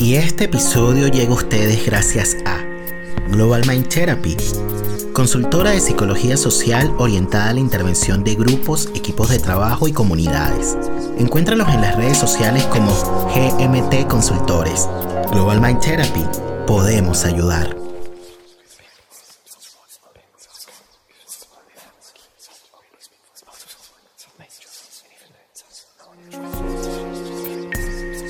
Y este episodio llega a ustedes gracias a Global Mind Therapy, consultora de psicología social orientada a la intervención de grupos, equipos de trabajo y comunidades. Encuéntralos en las redes sociales como GMT Consultores. Global Mind Therapy, podemos ayudar.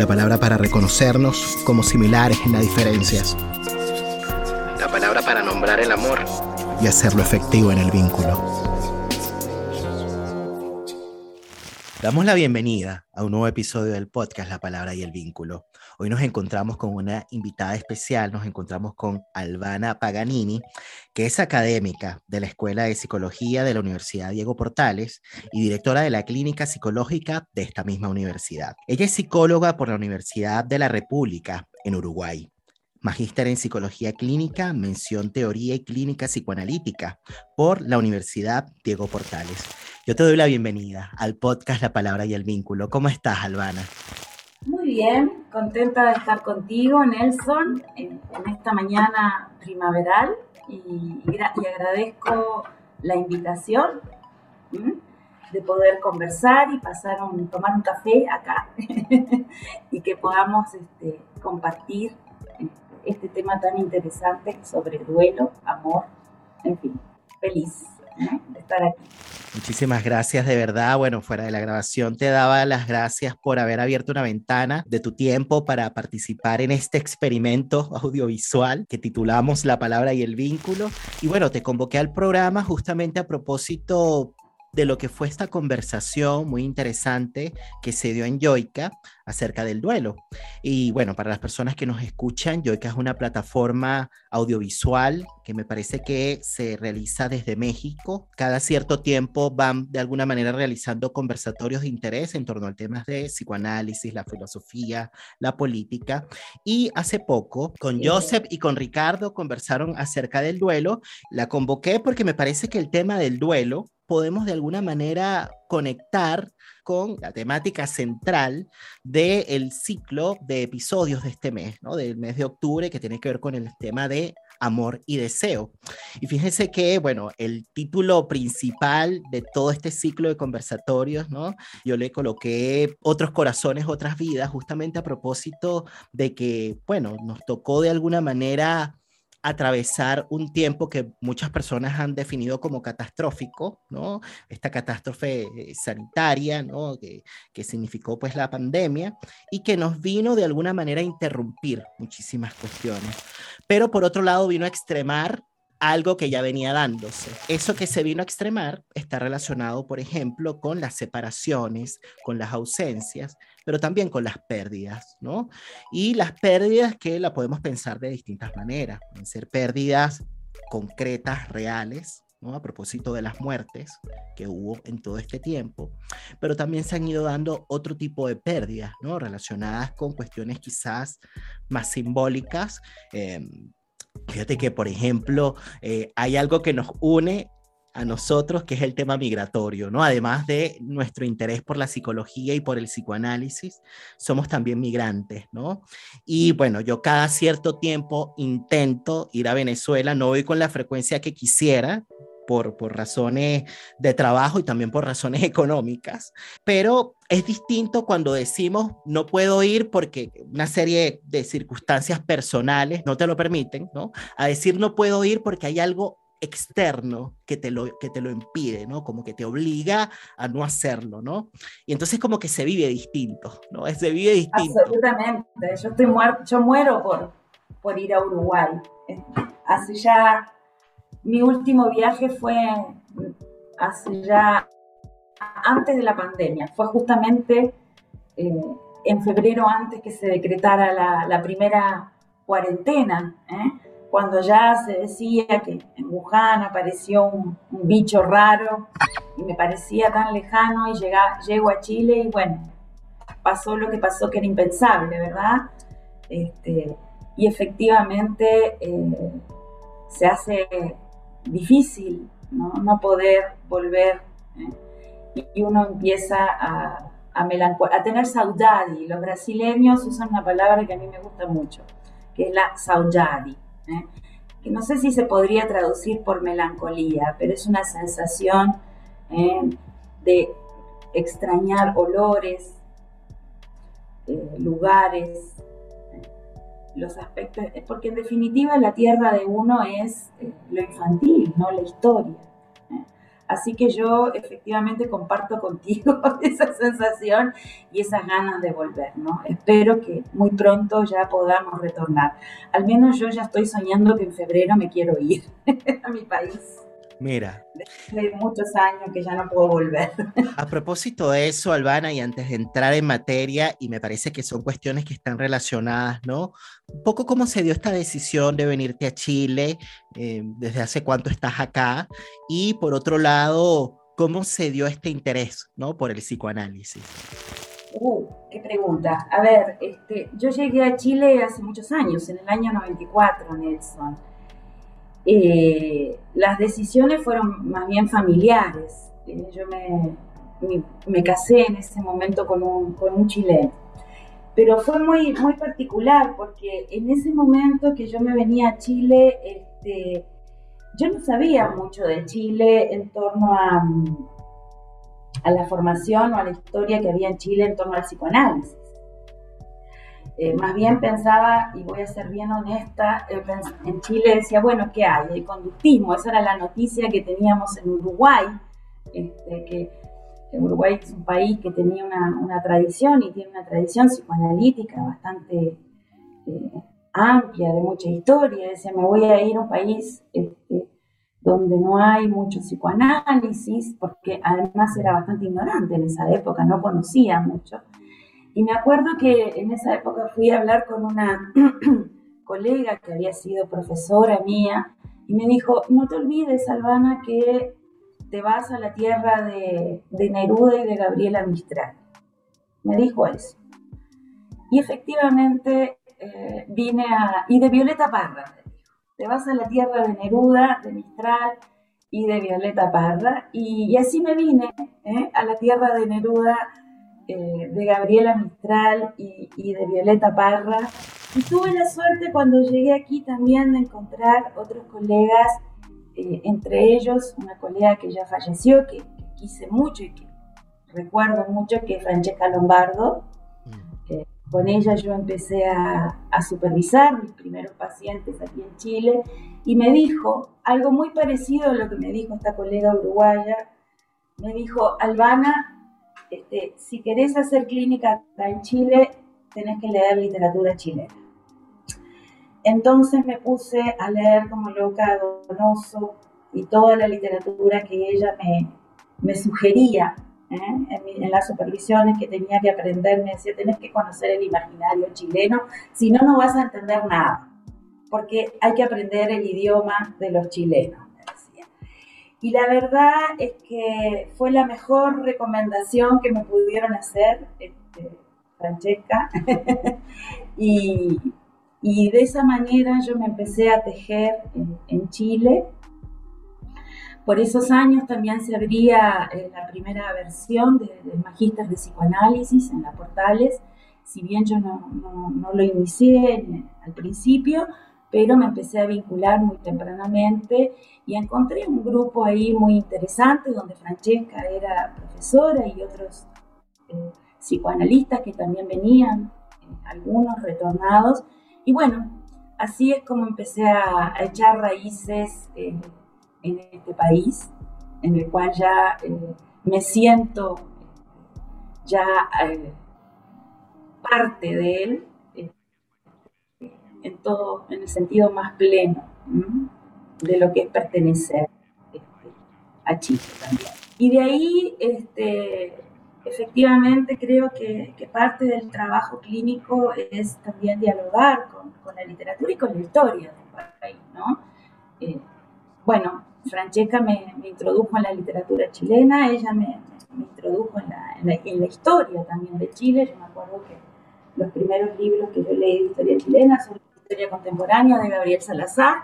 la palabra para reconocernos como similares en las diferencias, la palabra para nombrar el amor y hacerlo efectivo en el vínculo. Damos la bienvenida a un nuevo episodio del podcast La Palabra y el Vínculo. Hoy nos encontramos con una invitada especial, nos encontramos con Albana Paganini, que es académica de la Escuela de Psicología de la Universidad Diego Portales y directora de la Clínica Psicológica de esta misma universidad. Ella es psicóloga por la Universidad de la República en Uruguay. Magíster en Psicología Clínica, mención Teoría y Clínica Psicoanalítica por la Universidad Diego Portales. Yo te doy la bienvenida al podcast La Palabra y el Vínculo. ¿Cómo estás, Albana? Bien, contenta de estar contigo, Nelson, en, esta mañana primaveral. Y, agradezco la invitación de poder conversar y pasar un, tomar un café acá y que podamos este, compartir este tema tan interesante sobre duelo, amor, en fin, feliz estar aquí. Muchísimas gracias, de verdad. Bueno, fuera de la grabación te daba las gracias por haber abierto una ventana de tu tiempo para participar en este experimento audiovisual que titulamos La palabra y el vínculo. Y bueno, te convoqué al programa justamente a propósito de lo que fue esta conversación muy interesante que se dio en Yoica acerca del duelo. Y bueno, para las personas que nos escuchan, Yoica es una plataforma audiovisual que me parece que se realiza desde México. Cada cierto tiempo van de alguna manera realizando conversatorios de interés en torno al temas de psicoanálisis, la filosofía, la política. Y hace poco, con Joseph y con Ricardo conversaron acerca del duelo. La convoqué porque me parece que el tema del duelo podemos de alguna manera conectar con la temática central del ciclo de episodios de este mes, ¿no? del mes de octubre, que tiene que ver con el tema de amor y deseo. Y fíjense que, bueno, el título principal de todo este ciclo de conversatorios, ¿no? Yo le coloqué otros corazones, otras vidas, justamente a propósito de que, bueno, nos tocó de alguna manera atravesar un tiempo que muchas personas han definido como catastrófico, ¿no? Esta catástrofe eh, sanitaria, ¿no? Que, que, significó pues la pandemia y que nos vino de alguna manera a interrumpir muchísimas cuestiones. Pero por otro lado vino a extremar algo que ya venía dándose. Eso que se vino a extremar está relacionado, por ejemplo, con las separaciones, con las ausencias, pero también con las pérdidas, ¿no? Y las pérdidas que la podemos pensar de distintas maneras, pueden ser pérdidas concretas, reales, ¿no? a propósito de las muertes que hubo en todo este tiempo, pero también se han ido dando otro tipo de pérdidas, ¿no? relacionadas con cuestiones quizás más simbólicas, eh, Fíjate que, por ejemplo, eh, hay algo que nos une a nosotros, que es el tema migratorio, ¿no? Además de nuestro interés por la psicología y por el psicoanálisis, somos también migrantes, ¿no? Y bueno, yo cada cierto tiempo intento ir a Venezuela, no voy con la frecuencia que quisiera, por, por, razones de trabajo y también por razones económicas, pero es distinto cuando decimos no puedo ir porque una serie de circunstancias personales no te lo permiten, ¿no? A decir no puedo ir porque hay algo externo que te lo, que te lo impide, ¿no? Como que te obliga a no hacerlo, ¿no? Y entonces como que se vive distinto, ¿no? Se vive distinto. Absolutamente. Yo, estoy yo muero por, por ir a Uruguay. Hace ya, mi último viaje fue hace ya antes de la pandemia, fue justamente eh, en febrero antes que se decretara la, primera cuarentena, ¿eh? Cuando ya se decía que en Wuhan apareció un, bicho raro y me parecía tan lejano y llego a Chile y bueno, pasó lo que pasó que era impensable, ¿verdad? Este, y efectivamente eh, se hace difícil no, poder volver ¿eh? y uno empieza a, a, a tener saudade. Los brasileños usan una palabra que a mí me gusta mucho, que es la saudade. ¿Eh? que no sé si se podría traducir por melancolía, pero es una sensación ¿eh? de extrañar olores, eh, lugares, los aspectos, porque en definitiva la tierra de uno es lo infantil, no la historia. Así que yo efectivamente comparto contigo esa sensación y esas ganas de volver, ¿no? Espero que muy pronto ya podamos retornar. Al menos yo ya estoy soñando que en febrero me quiero ir a mi país. Mira. Hace muchos años que ya no puedo volver. A propósito de eso, Albana, y antes de entrar en materia, y me parece que son cuestiones que están relacionadas, ¿no? Un poco cómo se dio esta decisión de venirte a Chile, eh, desde hace cuánto estás acá, y por otro lado, cómo se dio este interés, ¿no? Por el psicoanálisis. Uh, qué pregunta. A ver, este, yo llegué a Chile hace muchos años, en el año 94, Nelson eh, las decisiones fueron más bien familiares. Eh, yo me, me, casé en ese momento con un, con un chileno. Pero fue muy, muy particular porque en ese momento que yo me venía a Chile, este, yo no sabía mucho de Chile en torno a, a la formación o a la historia que había en Chile en torno al psicoanálisis. Eh, más bien pensaba, y voy a ser bien honesta, eh, en Chile decía, bueno, ¿qué hay? El conductismo, esa era la noticia que teníamos en Uruguay, este, que Uruguay es un país que tenía una, tradición y tiene una tradición psicoanalítica bastante eh, amplia, de mucha historia. Decía, me voy a ir a un país este, donde no hay mucho psicoanálisis, porque además era bastante ignorante en esa época, no conocía mucho. Y me acuerdo que en esa época fui a hablar con una colega que había sido profesora mía y me dijo, no te olvides, Albana, que te vas a la tierra de, Neruda y de Gabriela Mistral. Me dijo eso. Y efectivamente eh, vine a... Y de Violeta Parra, me dijo. Te vas a la tierra de Neruda, de Mistral y de Violeta Parra. Y, así me vine eh, a la tierra de Neruda eh, de Gabriela Mistral y, de Violeta Parra. Y tuve la suerte cuando llegué aquí también de encontrar otros colegas, eh, entre ellos una colega que ya falleció, que, quise mucho y que recuerdo mucho, que es Francesca Lombardo. Mm. Eh, con ella yo empecé a, a supervisar mis primeros pacientes aquí en Chile y me dijo algo muy parecido a lo que me dijo esta colega uruguaya. Me dijo, Albana, este, si querés hacer clínica acá en Chile, tenés que leer literatura chilena. Entonces me puse a leer como loca Donoso y toda la literatura que ella me, sugería ¿eh? en, las supervisiones que tenía que aprender. Me decía, tenés que conocer el imaginario chileno, si no, no vas a entender nada, porque hay que aprender el idioma de los chilenos. Y la verdad es que fue la mejor recomendación que me pudieron hacer, este, Francesca. y, de esa manera yo me empecé a tejer en, Chile. Por esos años también se abría eh, la primera versión del Magíster de Psicoanálisis en la Portales. Si bien yo no lo inicié al principio, pero me empecé a vincular muy tempranamente y encontré un grupo ahí muy interesante donde Francesca era profesora y otros eh, psicoanalistas que también venían, eh, algunos retornados. Y bueno, así es como empecé a, echar raíces eh, en este país, en el cual ya me siento ya parte de él en todo, en el sentido más pleno de lo que es pertenecer este, a Chile también. Y de ahí este, efectivamente creo que, parte del trabajo clínico es también dialogar con, la literatura y con la historia del país, ¿no? Eh, bueno, Francesca me, introdujo en la literatura chilena, ella me, introdujo en la, en la, historia también de Chile, yo me acuerdo que los primeros libros que yo leí de historia chilena son la historia contemporánea de Gabriel Salazar,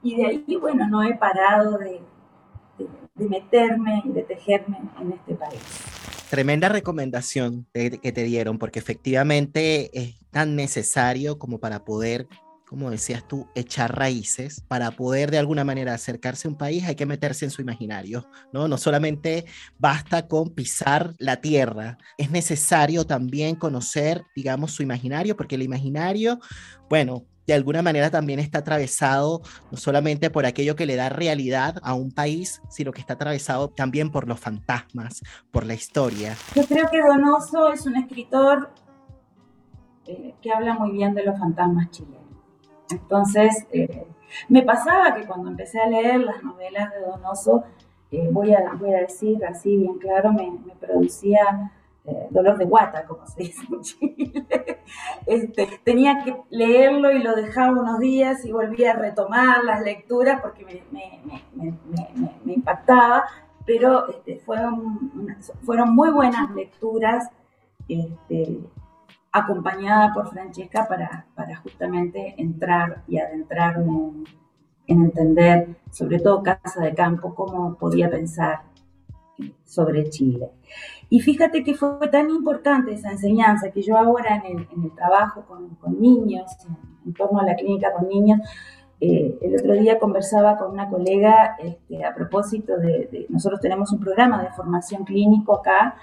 y de ahí, bueno, no he parado de, de meterme y de tejerme en este país. Tremenda recomendación que te dieron, porque efectivamente es tan necesario como para poder como decías tú, echar raíces. Para poder de alguna manera acercarse a un país hay que meterse en su imaginario, ¿no? No solamente basta con pisar la tierra, es necesario también conocer, digamos, su imaginario, porque el imaginario, bueno, de alguna manera también está atravesado no solamente por aquello que le da realidad a un país, sino que está atravesado también por los fantasmas, por la historia. Yo creo que Donoso es un escritor eh, que habla muy bien de los fantasmas chilenos. Entonces, eh, me pasaba que cuando empecé a leer las novelas de Donoso, eh, voy, a, voy a decir así bien claro, me, me producía dolor de guata, como se dice en Chile. Este, tenía que leerlo y lo dejaba unos días y volvía a retomar las lecturas porque me, impactaba, pero este, fueron, muy buenas lecturas este, acompañada por Francesca para, justamente entrar y adentrarme en, en entender, sobre todo Casa de Campo, cómo podía pensar sobre Chile. Y fíjate que fue tan importante esa enseñanza que yo ahora en el, en el trabajo con, con niños, en, torno a la clínica con niños, eh, el otro día conversaba con una colega este, a propósito de, nosotros tenemos un programa de formación clínico acá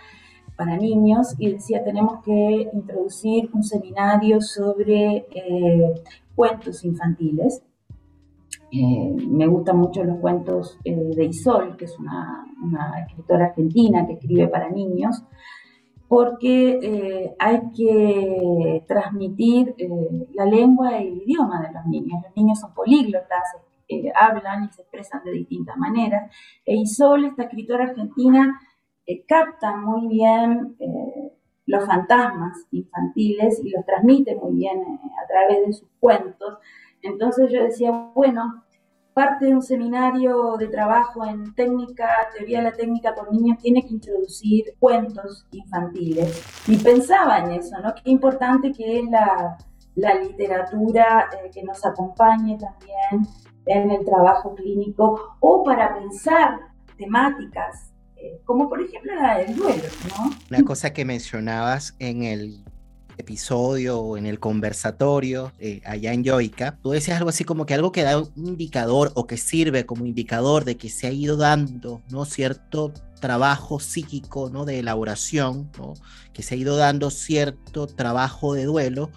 para niños y decía tenemos que introducir un seminario sobre eh, cuentos infantiles eh, me gustan mucho los cuentos eh, de Isol, que es una, escritora argentina que escribe para niños, porque eh, hay que transmitir la lengua y el idioma de los niños. Los niños son políglotas, hablan y se expresan de distintas maneras. E Isol, esta escritora argentina, capta muy bien los fantasmas infantiles y los transmite muy bien a través de sus cuentos entonces yo decía, bueno, parte de un seminario de trabajo en técnica, teoría de la técnica con niños, tiene que introducir cuentos infantiles. Y pensaba en eso, ¿no? Qué importante que es la, literatura eh, que nos acompañe también en el trabajo clínico o para pensar temáticas eh, como por ejemplo la del duelo, ¿no? Una cosa que mencionabas en el episodio o en el conversatorio eh, allá en Yoica, tú decías algo así como que algo que da un indicador o que sirve como indicador de que se ha ido dando, ¿no? Cierto trabajo psíquico, ¿no? De elaboración, ¿no? Que se ha ido dando cierto trabajo de duelo,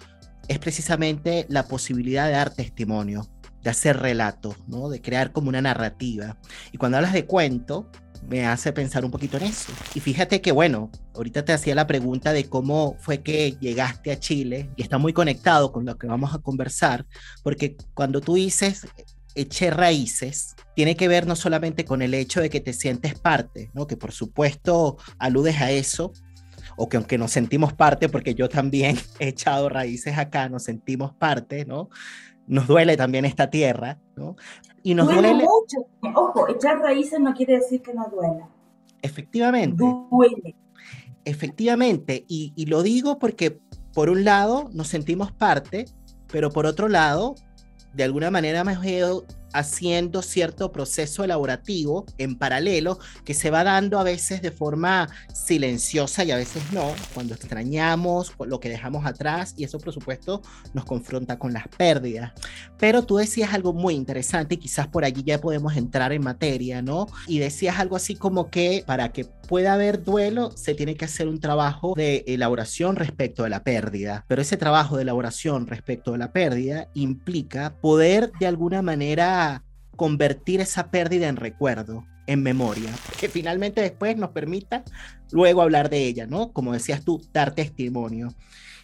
es precisamente la posibilidad de dar testimonio, de hacer relatos, ¿no? De crear como una narrativa. Y cuando hablas de cuento, me hace pensar un poquito en eso. Y fíjate que, bueno, ahorita te hacía la pregunta de cómo fue que llegaste a Chile y está muy conectado con lo que vamos a conversar, porque cuando tú dices eché raíces, tiene que ver no solamente con el hecho de que te sientes parte, ¿no? Que por supuesto aludes a eso, o que aunque nos sentimos parte, porque yo también he echado raíces acá, nos sentimos parte, ¿no? Nos duele también esta tierra, ¿no? Y nos duele, mucho. Ojo, echar raíces no quiere decir que no duela. Efectivamente. Duele. Efectivamente. Y, y lo digo porque, por un lado, nos sentimos parte, pero por otro lado, de alguna manera me ido haciendo cierto proceso elaborativo en paralelo que se va dando a veces de forma silenciosa y a veces no, cuando extrañamos lo que dejamos atrás y eso por supuesto nos confronta con las pérdidas. Pero tú decías algo muy interesante y quizás por allí ya podemos entrar en materia, ¿no? Y decías algo así como que para que pueda haber duelo se tiene que hacer un trabajo de elaboración respecto a la pérdida, pero ese trabajo de elaboración respecto a la pérdida implica poder de alguna manera convertir esa pérdida en recuerdo, en memoria, que finalmente después nos permita luego hablar de ella, ¿no? Como decías tú, dar testimonio.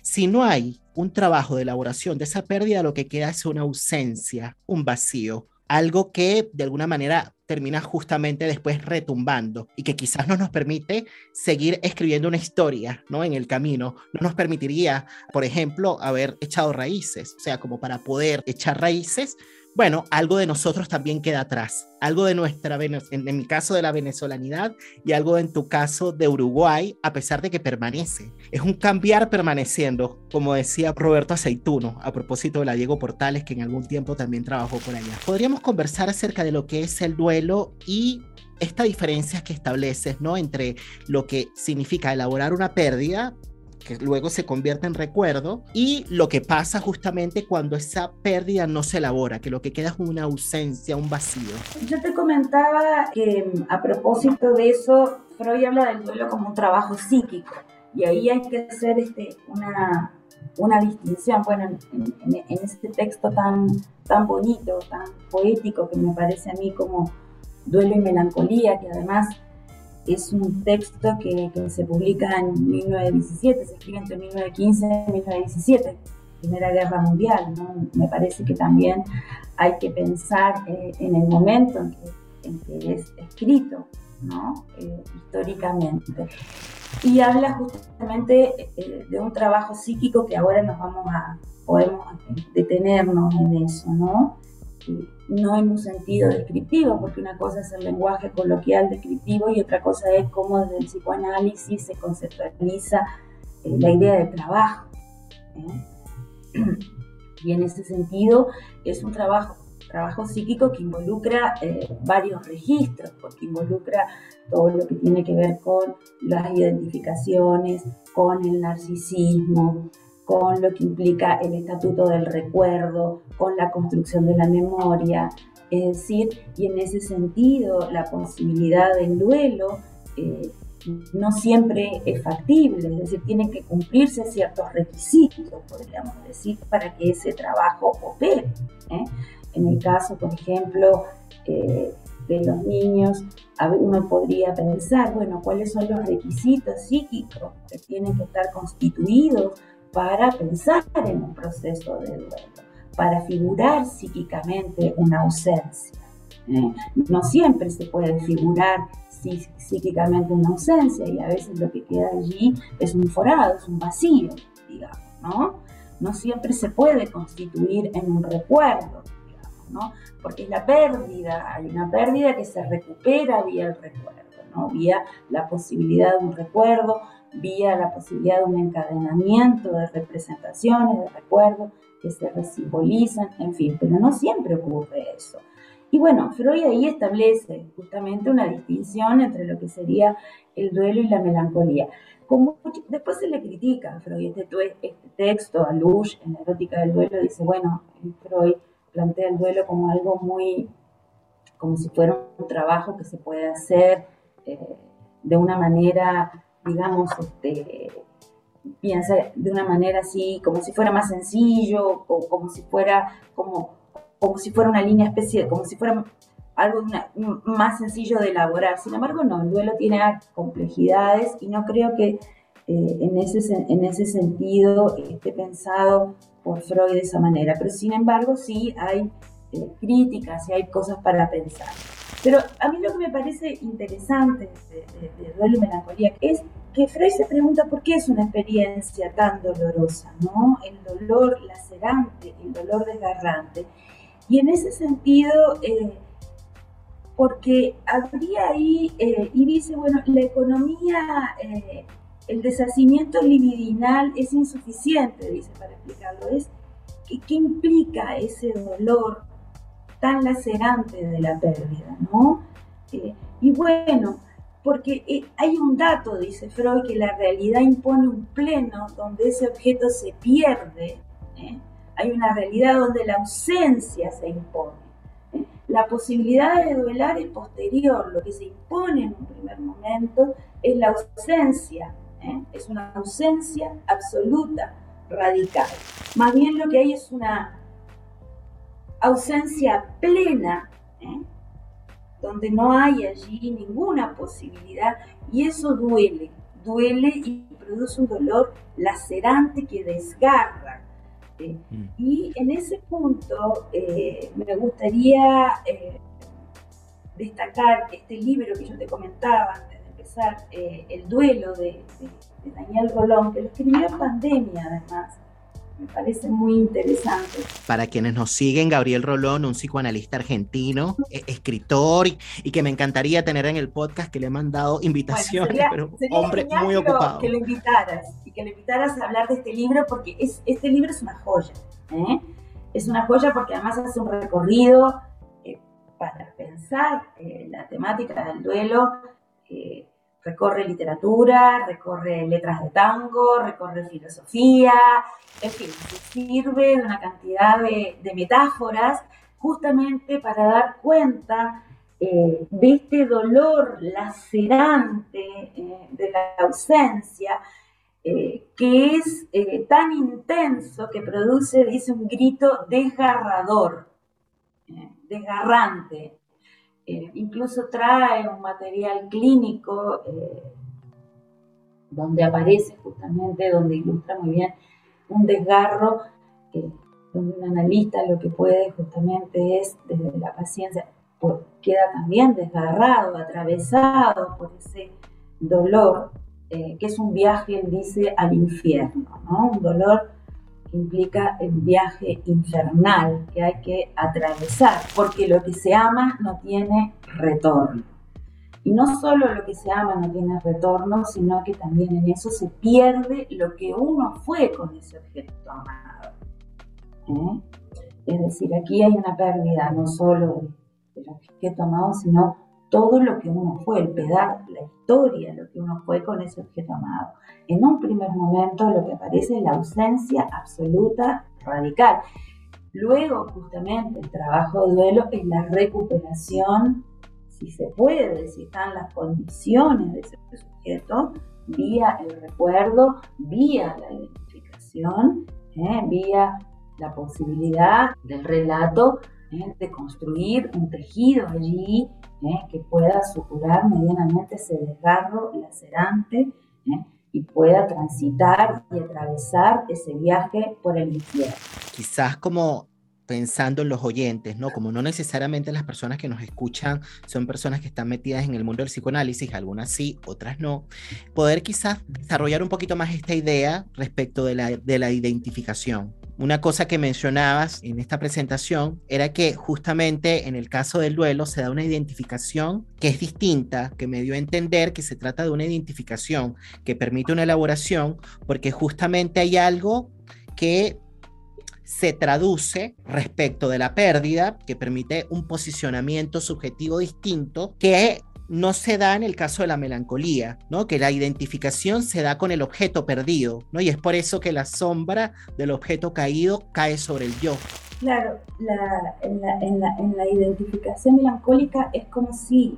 Si no hay un trabajo de elaboración de esa pérdida, lo que queda es una ausencia, un vacío, algo que de alguna manera termina justamente después retumbando y que quizás no nos permite seguir escribiendo una historia, ¿no? En el camino, no nos permitiría, por ejemplo, haber echado raíces, o sea, como para poder echar raíces, bueno, algo de nosotros también queda atrás, algo de nuestra, en, mi caso de la venezolanidad y algo en tu caso de Uruguay, a pesar de que permanece. Es un cambiar permaneciendo, como decía Roberto Aceituno, a propósito de la Diego Portales, que en algún tiempo también trabajó por allá. Podríamos conversar acerca de lo que es el duelo y esta diferencia que estableces, ¿no? Entre lo que significa elaborar una pérdida que luego se convierte en recuerdo, y lo que pasa justamente cuando esa pérdida no se elabora, que lo que queda es una ausencia, un vacío. Yo te comentaba que a propósito de eso, Freud habla del duelo como un trabajo psíquico, y ahí hay que hacer este, una, una distinción, bueno, en, en, en, este texto tan, tan bonito, tan poético, que me parece a mí como duelo y melancolía, que además es un texto que, se publica en 1917, se escribe entre 1915 y 1917, Primera Guerra Mundial. Me parece que también hay que pensar eh, en el momento en que, es escrito, ¿no? Eh, históricamente. Y habla justamente eh, de un trabajo psíquico que ahora nos vamos a, podemos detenernos en eso, ¿no? No en un sentido descriptivo, porque una cosa es el lenguaje coloquial descriptivo y otra cosa es cómo desde el psicoanálisis se conceptualiza eh, la idea de trabajo. ¿eh? Y en ese sentido es un trabajo, trabajo psíquico que involucra eh, varios registros, porque involucra todo lo que tiene que ver con las identificaciones, con el narcisismo, con lo que implica el estatuto del recuerdo, con la construcción de la memoria, es decir, y en ese sentido la posibilidad del duelo eh, no siempre es factible, es decir, tienen que cumplirse ciertos requisitos, podríamos decir, para que ese trabajo opere. ¿eh? En el caso, por ejemplo, eh, de los niños, uno podría pensar, bueno, ¿cuáles son los requisitos psíquicos que tienen que estar constituidos para pensar en un proceso de duelo, para figurar psíquicamente una ausencia. ¿eh? No siempre se puede figurar psíquicamente una ausencia y a veces lo que queda allí es un forado, es un vacío, digamos, ¿no? No siempre se puede constituir en un recuerdo, digamos, ¿no? Porque es la pérdida, hay una pérdida que se recupera vía el recuerdo, ¿no? Vía la posibilidad de un recuerdo, vía la posibilidad de un encadenamiento de representaciones, de recuerdos que se resimbolizan, en fin, pero no siempre ocurre eso. Y bueno, Freud ahí establece justamente una distinción entre lo que sería el duelo y la melancolía. Como después se le critica a Freud este, este texto, a Lush, en la erótica del duelo, dice, bueno, Freud plantea el duelo como algo muy, como si fuera un trabajo que se puede hacer eh, de una manera digamos, este, piensa de una manera así, como si fuera más sencillo, o como si fuera, como, como si fuera una línea especie, como si fuera algo más sencillo de elaborar. Sin embargo, no, el duelo tiene complejidades y no creo que eh, en, ese, en ese sentido esté pensado por Freud de esa manera. Pero sin embargo, sí hay eh, críticas y hay cosas para pensar. Pero a mí lo que me parece interesante de, duelo y melancolía es que Freud se pregunta por qué es una experiencia tan dolorosa, ¿no? El dolor lacerante, el dolor desgarrante. Y en ese sentido, eh, porque habría ahí, eh, y dice, bueno, la economía, eh, el deshacimiento libidinal es insuficiente, dice, para explicarlo. Es, ¿Qué implica ese dolor tan lacerante de la pérdida, ¿no? Eh, y bueno, porque eh, hay un dato, dice Freud, que la realidad impone un pleno donde ese objeto se pierde. ¿eh? Hay una realidad donde la ausencia se impone. La posibilidad de duelar es posterior, lo que se impone en un primer momento es la ausencia, es una ausencia absoluta, radical. Más bien lo que hay es una ausencia plena, ¿eh? donde no hay allí ninguna posibilidad y eso duele, duele y produce un dolor lacerante que desgarra, Mm. Y en ese punto me gustaría destacar este libro que yo te comentaba antes de empezar, El duelo de, de Daniel Rolón, que lo escribió en pandemia además me parece muy interesante. Para quienes nos siguen, Gabriel Rolón, un psicoanalista argentino, e-, escritor y, que me encantaría tener en el podcast, que le he mandado invitaciones, pero hombre muy ocupado. Que lo invitaras y que lo invitaras a hablar de este libro porque es, este libro es una joya. ¿eh? Es una joya porque además hace un recorrido eh, para pensar eh, la temática del duelo recorre literatura, recorre letras de tango, recorre filosofía, en fin, sirve de una cantidad de, metáforas justamente para dar cuenta eh, de este dolor lacerante eh, de la ausencia, eh, que es tan intenso que produce, dice, un grito desgarrador, desgarrante, eh, incluso trae un material clínico eh, donde aparece justamente, donde ilustra muy bien un desgarro, eh, donde un analista lo que puede justamente es desde la paciencia, queda también desgarrado, atravesado por ese dolor, que es un viaje, dice, al infierno, ¿no? un dolor implica el viaje infernal que hay que atravesar, porque lo que se ama no tiene retorno. Y no solo lo que se ama no tiene retorno, sino que también en eso se pierde lo que uno fue con ese objeto amado. ¿eh? Es decir, aquí hay una pérdida no solo del objeto amado, sino todo lo que uno fue, el pedazo, la historia, lo que uno fue con ese objeto amado. En un primer momento lo que aparece es la ausencia absoluta, radical. Luego, justamente, el trabajo de duelo es la recuperación, si se puede, si están las condiciones de ese sujeto, vía el recuerdo, vía la identificación, ¿eh? vía la posibilidad del relato ¿eh? de construir un tejido allí ¿eh? que pueda suturar medianamente ese desgarro lacerante ¿eh? y pueda transitar y atravesar ese viaje por el infierno. Quizás como pensando en los oyentes, ¿no? Como no necesariamente las personas que nos escuchan son personas que están metidas en el mundo del psicoanálisis, algunas sí, otras no, poder quizás desarrollar un poquito más esta idea respecto de la, de la identificación. Una cosa que mencionabas en esta presentación era que justamente en el caso del duelo se da una identificación que es distinta, que me dio a entender que se trata de una identificación que permite una elaboración porque justamente hay algo que se traduce respecto de la pérdida, que permite un posicionamiento subjetivo distinto, que no se da en el caso de la melancolía, ¿no? Que la identificación se da con el objeto perdido, ¿no? Y es por eso que la sombra del objeto caído cae sobre el yo. Claro, en, la, identificación melancólica es como si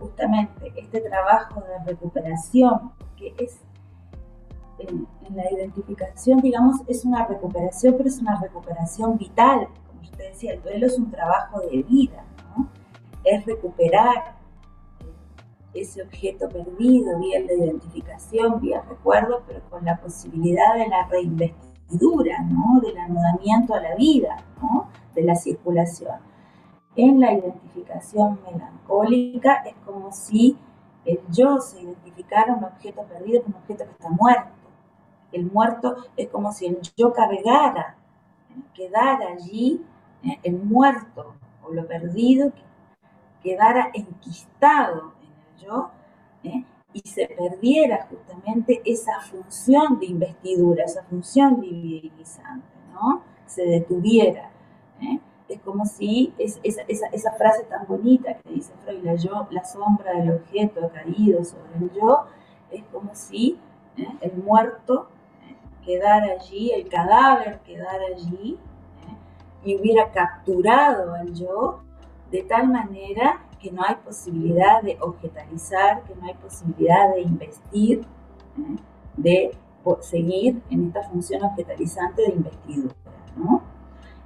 justamente este trabajo de recuperación, que es en, la identificación, digamos, es una recuperación, pero es una recuperación vital. Como usted decía, el duelo es un trabajo de vida, ¿no? Es recuperar ese objeto perdido, vía la identificación, vía el recuerdo, pero con la posibilidad de la reinvestidura, ¿no? del anudamiento a la vida, ¿no? de la circulación. En la identificación melancólica es como si el yo se identificara un objeto perdido como un objeto que está muerto. El muerto es como si el yo cargara, quedara allí ¿eh? el muerto o lo perdido, quedara enquistado yo, ¿eh? y se perdiera justamente esa función de investidura, esa función divinizante, ¿no? Se detuviera. ¿eh? Es como si es, esa, esa, frase tan bonita que dice Freud, la, yo, la sombra del objeto caído sobre el yo, es como si ¿eh? el muerto quedara allí, el cadáver quedara allí y hubiera capturado al yo de tal manera que no hay posibilidad de objetalizar, que no hay posibilidad de investir, ¿eh? de seguir en esta función objetalizante de investidura.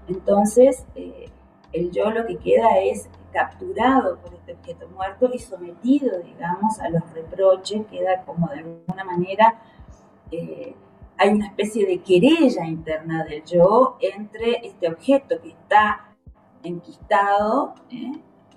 Entonces, eh, el yo lo que queda es capturado por este objeto muerto y sometido, digamos, a los reproches, queda como de alguna manera eh, hay una especie de querella interna del yo entre este objeto que está enquistado.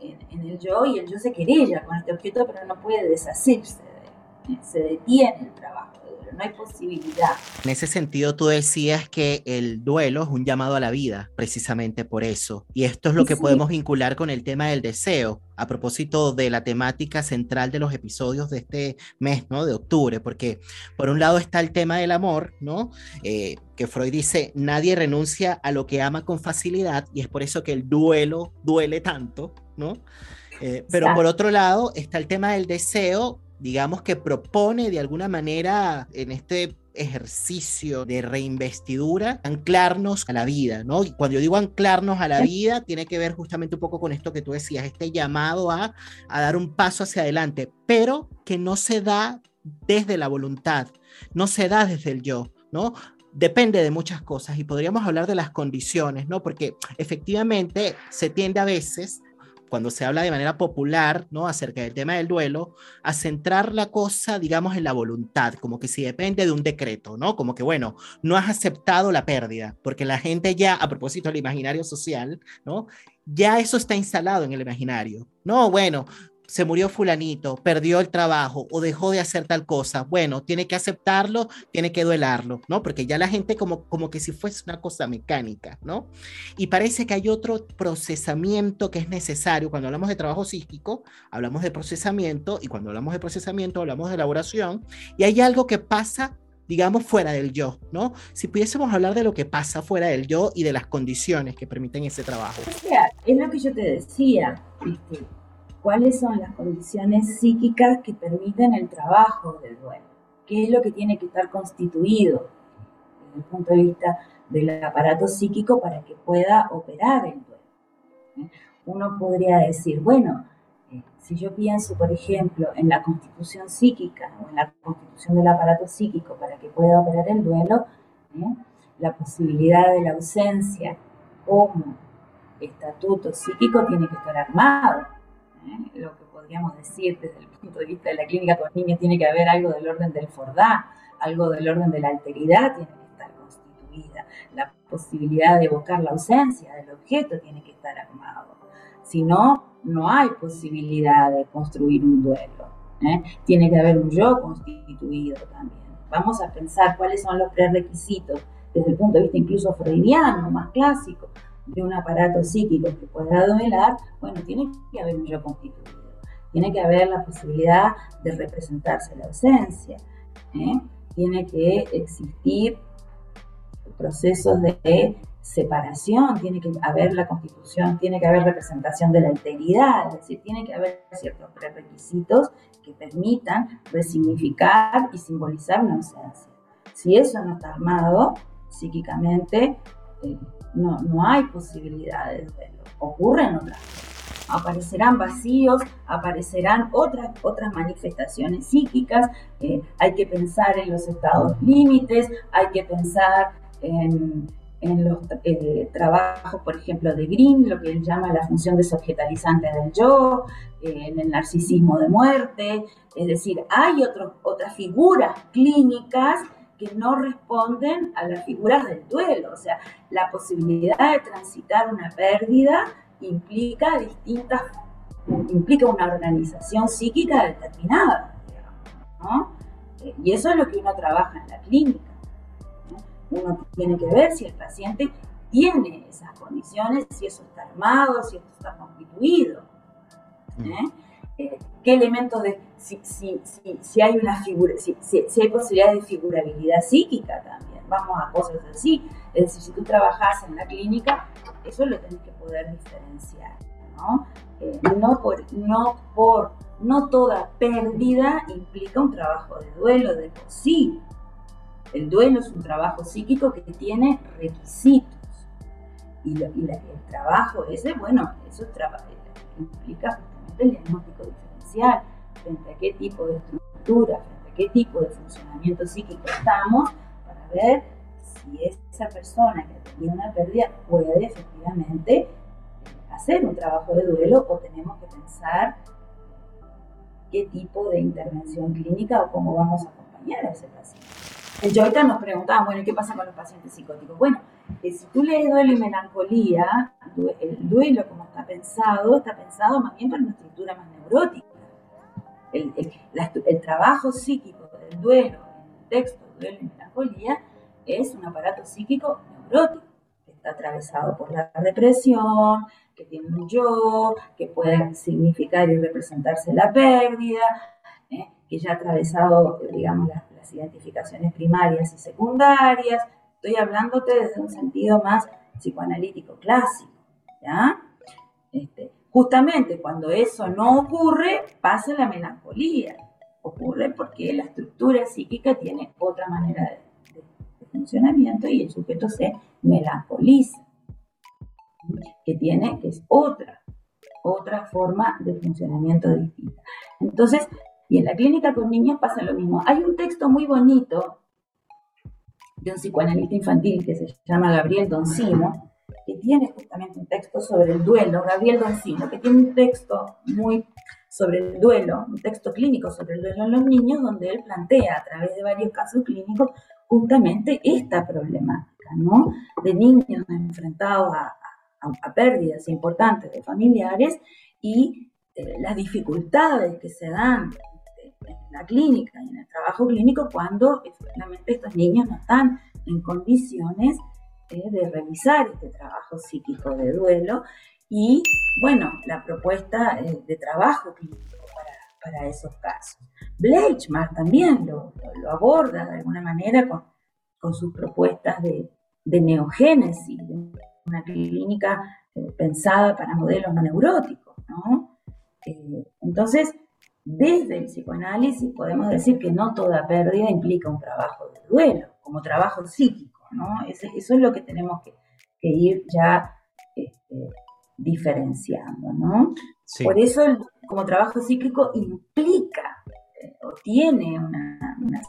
En, el yo y el yo se querella con este objeto, pero no puede deshacerse de él. Se detiene el trabajo no hay posibilidad. En ese sentido, tú decías que el duelo es un llamado a la vida, precisamente por eso. Y esto es lo que podemos vincular con el tema del deseo, a propósito de la temática central de los episodios de este mes, ¿no? De octubre, porque por un lado está el tema del amor, ¿no? Eh, que Freud dice, nadie renuncia a lo que ama con facilidad y es por eso que el duelo duele tanto, ¿no? Eh, pero por otro lado está el tema del deseo digamos que propone de alguna manera en este ejercicio de reinvestidura, anclarnos a la vida, ¿no? Y cuando yo digo anclarnos a la vida, tiene que ver justamente un poco con esto que tú decías, este llamado a, a dar un paso hacia adelante, pero que no se da desde la voluntad, no se da desde el yo, ¿no? Depende de muchas cosas y podríamos hablar de las condiciones, ¿no? Porque efectivamente se tiende a veces cuando se habla de manera popular, ¿no? Acerca del tema del duelo, a centrar la cosa, digamos, en la voluntad, como que si depende de un decreto, ¿no? Como que, bueno, no has aceptado la pérdida, porque la gente ya, a propósito del imaginario social, ¿no? Ya eso está instalado en el imaginario. No, bueno, se murió fulanito, perdió el trabajo o dejó de hacer tal cosa, bueno, tiene que aceptarlo, tiene que duelarlo, ¿no? Porque ya la gente como, como que si fuese una cosa mecánica, ¿no? Y parece que hay otro procesamiento que es necesario. Cuando hablamos de trabajo psíquico, hablamos de procesamiento y cuando hablamos de procesamiento hablamos de elaboración y hay algo que pasa digamos, fuera del yo, ¿no? Si pudiésemos hablar de lo que pasa fuera del yo y de las condiciones que permiten ese trabajo. Es lo que yo te decía, ¿viste? Cuáles son las condiciones psíquicas que permiten el trabajo del duelo, qué es lo que tiene que estar constituido desde el punto de vista del aparato psíquico para que pueda operar el duelo. ¿eh? Uno podría decir, bueno, eh, si yo pienso, por ejemplo, en la constitución psíquica o en la constitución del aparato psíquico para que pueda operar el duelo, ¿eh? la posibilidad de la ausencia como estatuto psíquico tiene que estar armado ¿eh? lo que podríamos decir desde el punto de vista de la clínica con niños tiene que haber algo del orden del Fordá, algo del orden de la alteridad tiene que estar constituida, la posibilidad de evocar la ausencia del objeto tiene que estar armado. Si no, no hay posibilidad de construir un duelo. ¿eh? Tiene que haber un yo constituido también. Vamos a pensar cuáles son los prerequisitos desde el punto de vista incluso freudiano, más clásico, de un aparato psíquico que pueda dominar, bueno, tiene que haber un yo constituido. Tiene que haber la posibilidad de representarse la ausencia. ¿eh? Tiene que existir procesos de separación, tiene que haber la constitución, tiene que haber representación de la integridad, es decir, tiene que haber ciertos prerequisitos que permitan resignificar y simbolizar una ausencia. Si eso no está armado psíquicamente, eh, no, no hay posibilidades de verlo. Ocurren otras aparecerán vacíos, aparecerán otras, otras manifestaciones psíquicas, eh, hay que pensar en los estados límites, hay que pensar en, los eh, trabajos, por ejemplo, de Green, lo que él llama la función desobjetalizante del yo, eh, en el narcisismo de muerte, es decir, hay otras figuras clínicas que no responden a las figuras del duelo. O sea, la posibilidad de transitar una pérdida implica distintas, implica una organización psíquica determinada, ¿no? Y eso es lo que uno trabaja en la clínica. Uno tiene que ver si el paciente tiene esas condiciones, si eso está armado, si esto está constituido. ¿eh? Qué elementos de, si, si, si, si hay una figura, si, hay posibilidades de figurabilidad psíquica también, vamos a cosas así, es decir, si tú trabajas en la clínica, eso lo tenés que poder diferenciar, ¿no? Eh, no, por, no por, no toda pérdida implica un trabajo de duelo de por sí, el duelo es un trabajo psíquico que tiene requisitos. Y, y el trabajo ese, bueno, eso implica el diagnóstico diferencial, frente a qué tipo de estructura, frente a qué tipo de funcionamiento psíquico estamos, para ver si esa persona que ha tenido una pérdida puede efectivamente eh, hacer un trabajo de duelo o tenemos que pensar qué tipo de intervención clínica o cómo vamos a acompañar a ese paciente. Yo ahorita nos preguntaban, bueno, ¿qué pasa con los pacientes psicóticos? Bueno, si tú lees duelo y melancolía, el duelo como está pensado, está pensado más bien para una estructura más neurótica. El, trabajo psíquico del duelo, el texto, duelo y melancolía, es un aparato psíquico neurótico, que está atravesado por la represión, que tiene un yo, que puede significar y representarse la pérdida, ¿eh? que ya ha atravesado, digamos, las, identificaciones primarias y secundarias. Estoy hablándote desde un sentido más psicoanalítico clásico, ¿ya? Este, justamente cuando eso no ocurre, pasa la melancolía. Ocurre porque la estructura psíquica tiene otra manera de funcionamiento y el sujeto se melancoliza, que tiene, que es otra, otra forma de funcionamiento distinta. Entonces, y en la clínica con niños pasa lo mismo. Hay un texto muy bonito de un psicoanalista infantil que se llama Gabriel Doncino, que tiene justamente un texto sobre el duelo, Gabriel Doncino, que tiene un texto muy sobre el duelo, un texto clínico sobre el duelo en los niños, donde él plantea a través de varios casos clínicos justamente esta problemática, ¿no? De niños enfrentados a, pérdidas importantes de familiares y eh, las dificultades que se dan en la clínica y en el trabajo clínico cuando efectivamente estos niños no están en condiciones eh, de realizar este trabajo psíquico de duelo y, bueno, la propuesta eh, de trabajo clínico para esos casos. Bleichmark también lo, aborda de alguna manera con, sus propuestas de, neogénesis, de una clínica eh, pensada para modelos no neuróticos. Eh, entonces, desde el psicoanálisis podemos decir que no toda pérdida implica un trabajo de duelo, como trabajo psíquico. ¿no? eso es lo que tenemos que, ir ya este, diferenciando. ¿no? Por eso como trabajo psíquico implica eh, o tiene una,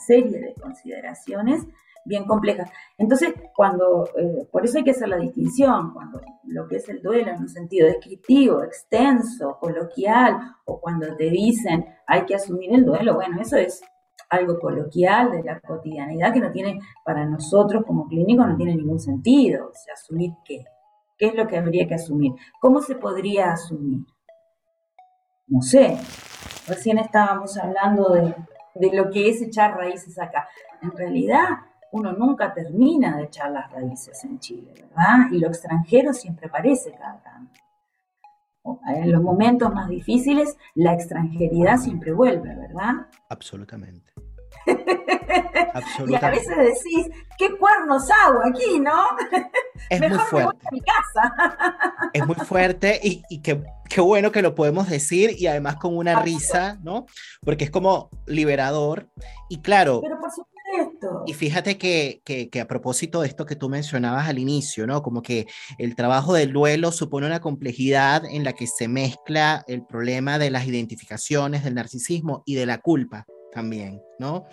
serie de consideraciones bien complejas. Entonces, cuando, eh, por eso hay que hacer la distinción, cuando lo que es el duelo en un sentido descriptivo, extenso, coloquial, o cuando te dicen hay que asumir el duelo, bueno, eso es algo coloquial de la cotidianidad que no tiene, para nosotros como clínicos, no tiene ningún sentido. O sea, asumir qué. ¿Qué es lo que habría que asumir? ¿Cómo se podría asumir? no sé, recién estábamos hablando de, lo que es echar raíces acá. En realidad, uno nunca termina de echar las raíces en Chile, ¿verdad? Y lo extranjero siempre aparece cada tanto. En los momentos más difíciles, la extranjeridad siempre vuelve, ¿verdad? Absolutamente. Y a veces decís, ¿qué cuernos hago aquí, no? Es muy fuerte. mi casa. Es muy fuerte y, y qué, qué, bueno que lo podemos decir y además con una risa, ¿no? Porque es como liberador. Y claro. Pero por supuesto. Y fíjate que, que, que, a propósito de esto que tú mencionabas al inicio, ¿no? Como que el trabajo del duelo supone una complejidad en la que se mezcla el problema de las identificaciones, del narcisismo y de la culpa también, ¿no?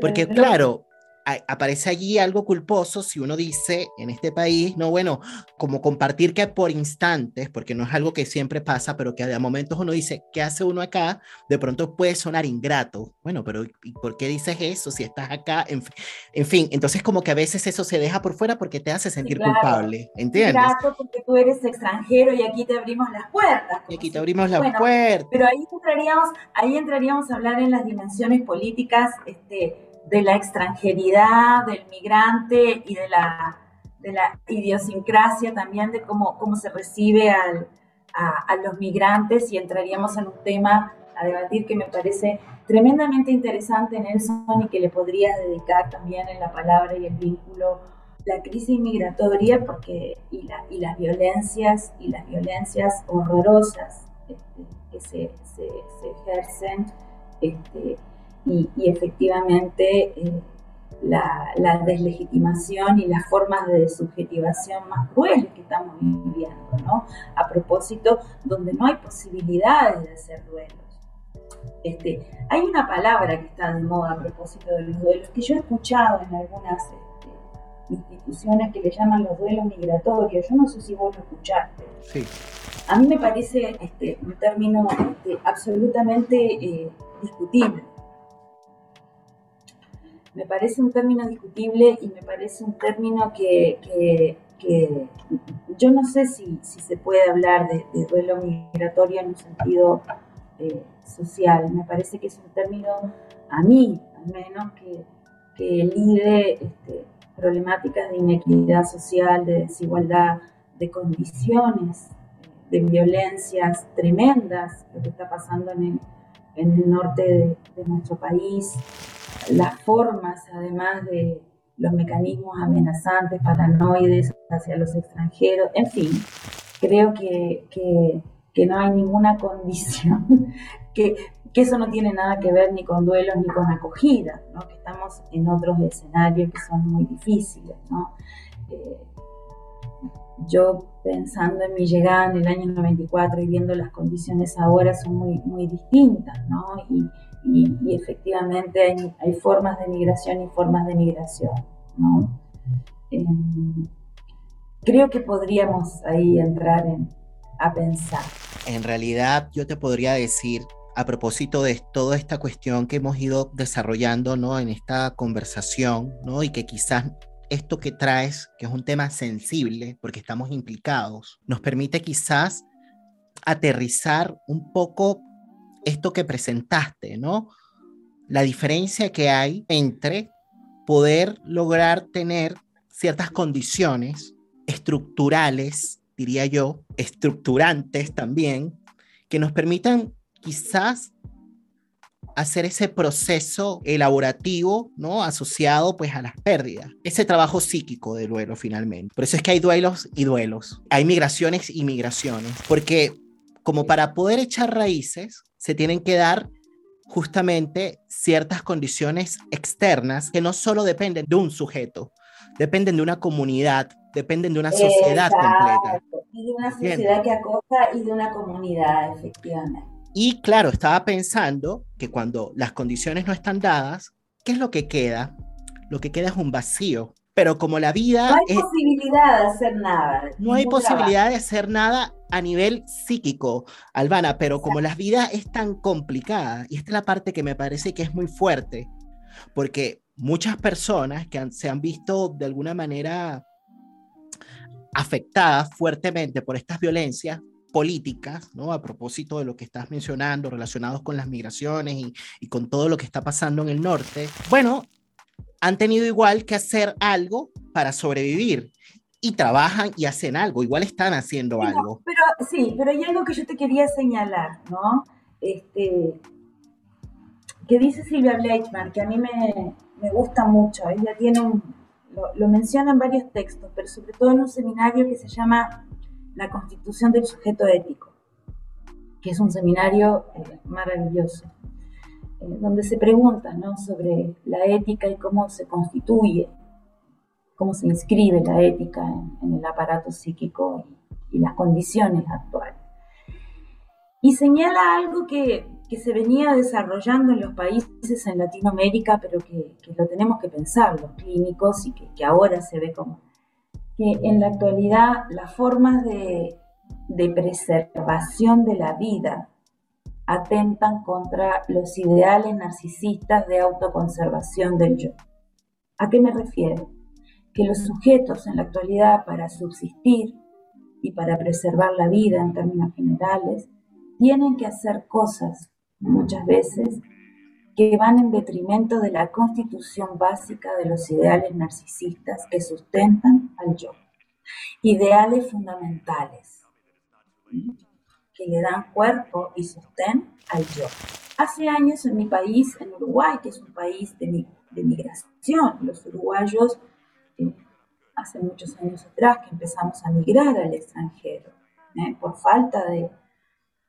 Porque claro, aparece allí algo culposo si uno dice en este país, no, bueno, como compartir que por instantes, porque no es algo que siempre pasa, pero que a momentos uno dice, ¿qué hace uno acá? De pronto puede sonar ingrato. Bueno, pero ¿y por qué dices eso si estás acá? En, fin, entonces como que a veces eso se deja por fuera porque te hace sentir culpable, ¿entiendes? Ingrato porque tú eres extranjero y aquí te abrimos las puertas. Y aquí te abrimos las puertas. Pero ahí entraríamos, ahí entraríamos a hablar en las dimensiones políticas, este, de la extranjeridad, del migrante y de la, de la idiosincrasia también de cómo, cómo se recibe al, a, los migrantes. Y entraríamos en un tema a debatir que me parece tremendamente interesante, Nelson, y que le podrías dedicar también en la palabra y el vínculo la crisis migratoria porque y, la, y las violencias y las violencias horrorosas este, que se, se, se ejercen este, y, efectivamente eh, la, deslegitimación y las formas de subjetivación más crueles que estamos viviendo, ¿no? A propósito, donde no hay posibilidades de hacer duelos. Este, hay una palabra que está de moda a propósito de los duelos, que yo he escuchado en algunas este, instituciones que le llaman los duelos migratorios. Yo no sé si vos lo escuchaste. Sí. A mí me parece este, un término este, absolutamente eh, discutible me parece un término discutible y me parece un término que, yo no sé si, se puede hablar de, duelo migratorio en un sentido eh, social. Me parece que es un término, a mí al menos, que, que lide este, problemáticas de inequidad social, de desigualdad, de condiciones, de violencias tremendas, lo que está pasando en el, norte de nuestro país, las formas, además de los mecanismos amenazantes, paranoides hacia los extranjeros, en fin, creo que, que, no hay ninguna condición, que, que, eso no tiene nada que ver ni con duelos ni con acogida, ¿no? que estamos en otros escenarios que son muy difíciles. ¿no? Eh, yo pensando en mi llegada en el año 94 y viendo las condiciones ahora son muy, muy distintas, ¿no? Y, efectivamente hay, formas de migración y formas de migración, ¿no? Em, creo que podríamos ahí entrar en, a pensar. En realidad yo te podría decir a propósito de toda esta cuestión que hemos ido desarrollando ¿no? en esta conversación ¿no? y que quizás esto que traes, que es un tema sensible porque estamos implicados, nos permite quizás aterrizar un poco esto que presentaste, ¿no? La diferencia que hay entre poder lograr tener ciertas condiciones estructurales, diría yo, estructurantes también, que nos permitan quizás hacer ese proceso elaborativo, ¿no? Asociado pues a las pérdidas. Ese trabajo psíquico de duelo finalmente. Por eso es que hay duelos y duelos. Hay migraciones y migraciones. Porque como para poder echar raíces, se tienen que dar justamente ciertas condiciones externas que no solo dependen de un sujeto, dependen de una comunidad, dependen de una sociedad completa. Y de una sociedad que acoja y de una comunidad, efectivamente. Y claro, estaba pensando que cuando las condiciones no están dadas, ¿qué es lo que queda? Lo que queda es un vacío. Pero como la vida... No hay posibilidad de hacer nada. No hay posibilidad de hacer nada a nivel psíquico, Albana, pero como la vida es tan complicada, y esta es la parte que me parece que es muy fuerte, porque muchas personas que se han visto de alguna manera afectadas fuertemente por estas violencias, políticas, ¿no? A propósito de lo que estás mencionando, relacionados con las migraciones y, con todo lo que está pasando en el norte, bueno, han tenido igual que hacer algo para sobrevivir y trabajan y hacen algo, igual están haciendo algo. pero sí, pero hay algo que yo te quería señalar, ¿no? Este, que dice Silvia Bleichman, que a mí me, me gusta mucho, ella tiene un, lo, lo, menciona en varios textos, pero sobre todo en un seminario que se llama la constitución del sujeto ético, que es un seminario eh, maravilloso, eh, donde se pregunta sobre la ética y cómo se constituye, cómo se inscribe la ética en, el aparato psíquico y, las condiciones actuales. Y señala algo que, se venía desarrollando en los países en Latinoamérica, pero que, lo tenemos que pensar los clínicos y que ahora se ve como que en la actualidad las formas de, preservación de la vida atentan contra los ideales narcisistas de autoconservación del yo. ¿A qué me refiero? Que los sujetos en la actualidad para subsistir y para preservar la vida en términos generales tienen que hacer cosas muchas veces que van en detrimento de la constitución básica de los ideales narcisistas que sustentan al yo. Ideales fundamentales que le dan cuerpo y sostén al yo. Hace años en mi país, en Uruguay, que es un país de, migración, los uruguayos, hace muchos años atrás que empezamos a migrar al extranjero, ¿eh? por falta de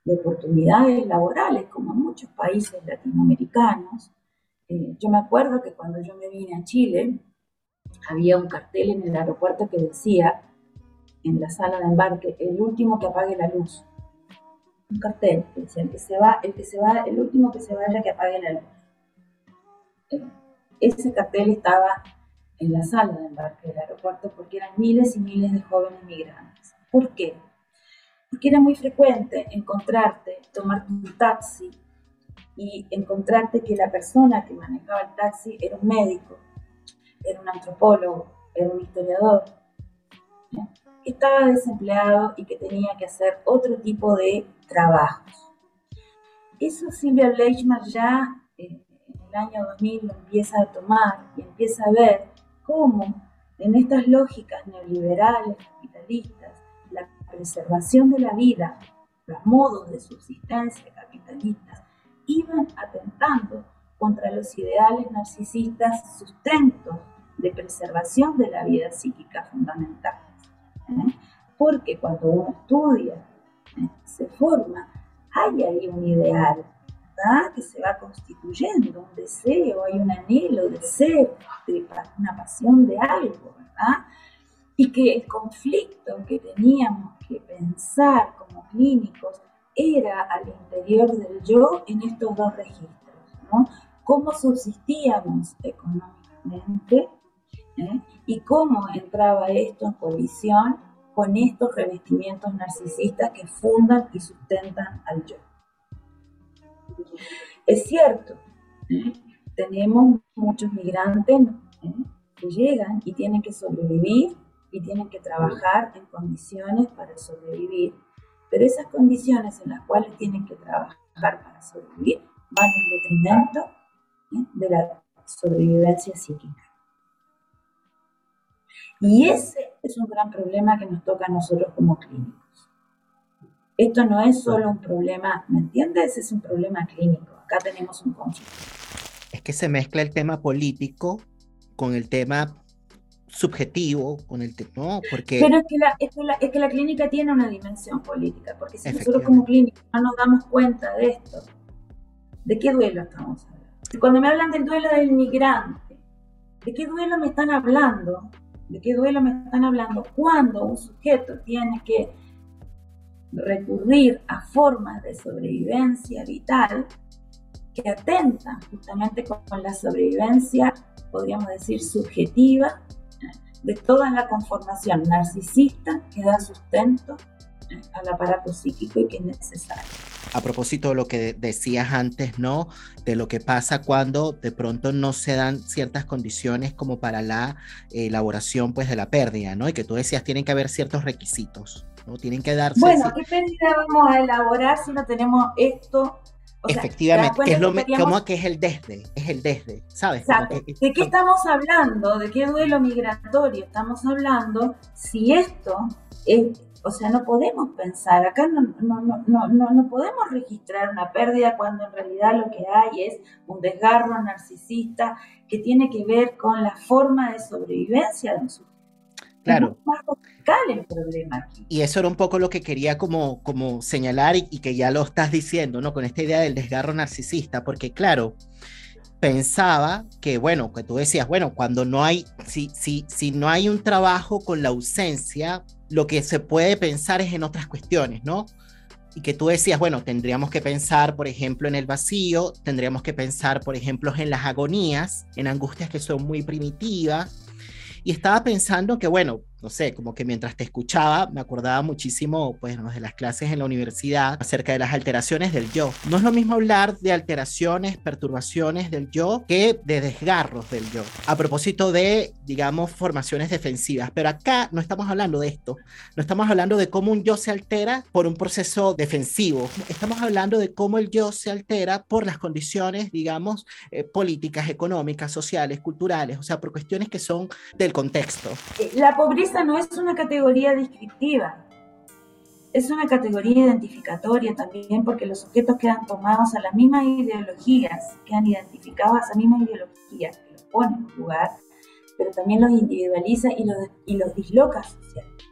de oportunidades laborales, como en muchos países latinoamericanos. Eh, yo me acuerdo que cuando yo me vine a Chile, había un cartel en el aeropuerto que decía, en la sala de embarque, el último que apague la luz. Un cartel que decía, el que se va, el que se va, el último que se vaya que apague la luz. Eh, ese cartel estaba en la sala de embarque del aeropuerto porque eran miles y miles de jóvenes migrantes. ¿Por qué? porque era muy frecuente encontrarte, tomar un taxi y encontrarte que la persona que manejaba el taxi era un médico, era un antropólogo, era un historiador, que estaba desempleado y que tenía que hacer otro tipo de trabajos. Eso Silvia Bleichmann ya eh, en el año 2000 lo empieza a tomar y empieza a ver cómo en estas lógicas neoliberales, capitalistas, la preservación de la vida, los modos de subsistencia capitalistas, iban atentando contra los ideales narcisistas sustentos de preservación de la vida psíquica fundamental. ¿eh? Porque cuando uno estudia, ¿eh? se forma, hay ahí un ideal que se va constituyendo, un deseo, hay un anhelo de ser, de una pasión de algo, ¿verdad? Y que el conflicto que teníamos que pensar como clínicos era al interior del yo en estos dos registros, ¿no? Cómo subsistíamos económicamente ¿eh? y cómo entraba esto en colisión con estos revestimientos narcisistas que fundan y sustentan al yo. Es cierto, ¿eh? tenemos muchos migrantes ¿eh? que llegan y tienen que sobrevivir y tienen que trabajar en condiciones para sobrevivir, pero esas condiciones en las cuales tienen que trabajar para sobrevivir van en detrimento de la sobrevivencia psíquica. Y ese es un gran problema que nos toca a nosotros como clínicos. Esto no es solo un problema, ¿me entiendes? Es un problema clínico. Acá tenemos un conflicto. Es que se mezcla el tema político con el tema subjetivo, con el tema, porque... Pero es que, la, es, que la, clínica tiene una dimensión política, porque si nosotros como clínica no nos damos cuenta de esto, ¿de qué duelo estamos hablando? cuando me hablan del duelo del migrante, ¿de qué duelo me están hablando? ¿De qué duelo me están hablando? Cuando un sujeto tiene que recurrir a formas de sobrevivencia vital que atentan justamente con la sobrevivencia, podríamos decir, subjetiva de toda la conformación narcisista que da sustento al aparato psíquico y que es necesario. A propósito de lo que decías antes, ¿no? De lo que pasa cuando de pronto no se dan ciertas condiciones como para la elaboración pues de la pérdida, ¿no? Y que tú decías tienen que haber ciertos requisitos, ¿no? Tienen que darse... Bueno, ¿qué pérdida vamos a elaborar si no tenemos esto Efectivamente, que es lo como que es el desde, es el desde, ¿sabes? ¿De qué estamos hablando? ¿De qué duelo migratorio estamos hablando? Si esto es, o sea, no podemos pensar, acá no, no, no, no, no podemos registrar una pérdida cuando en realidad lo que hay es un desgarro narcisista que tiene que ver con la forma de sobrevivencia de un sujeto. Claro. Es más radical el problema aquí. Y eso era un poco lo que quería como, como señalar y, y, que ya lo estás diciendo, ¿no? Con esta idea del desgarro narcisista, porque claro, pensaba que, bueno, que tú decías, bueno, cuando no hay, si, si, si no hay un trabajo con la ausencia, lo que se puede pensar es en otras cuestiones, ¿no? Y que tú decías, bueno, tendríamos que pensar, por ejemplo, en el vacío, tendríamos que pensar, por ejemplo, en las agonías, en angustias que son muy primitivas. Y estaba pensando que, bueno, no sé, como que mientras te escuchaba, me acordaba muchísimo, pues, de las clases en la universidad acerca de las alteraciones del yo. No es lo mismo hablar de alteraciones, perturbaciones del yo que de desgarros del yo. A propósito de, digamos, formaciones defensivas. Pero acá no estamos hablando de esto. No estamos hablando de cómo un yo se altera por un proceso defensivo. Estamos hablando de cómo el yo se altera por las condiciones, digamos, eh, políticas, económicas, sociales, culturales, o sea, por cuestiones que son del contexto. La pobreza no es una categoría descriptiva, es una categoría identificatoria también porque los sujetos quedan tomados a las mismas ideologías, quedan identificados a esa misma ideología que los pone en lugar, pero también los individualiza y los, y los disloca socialmente.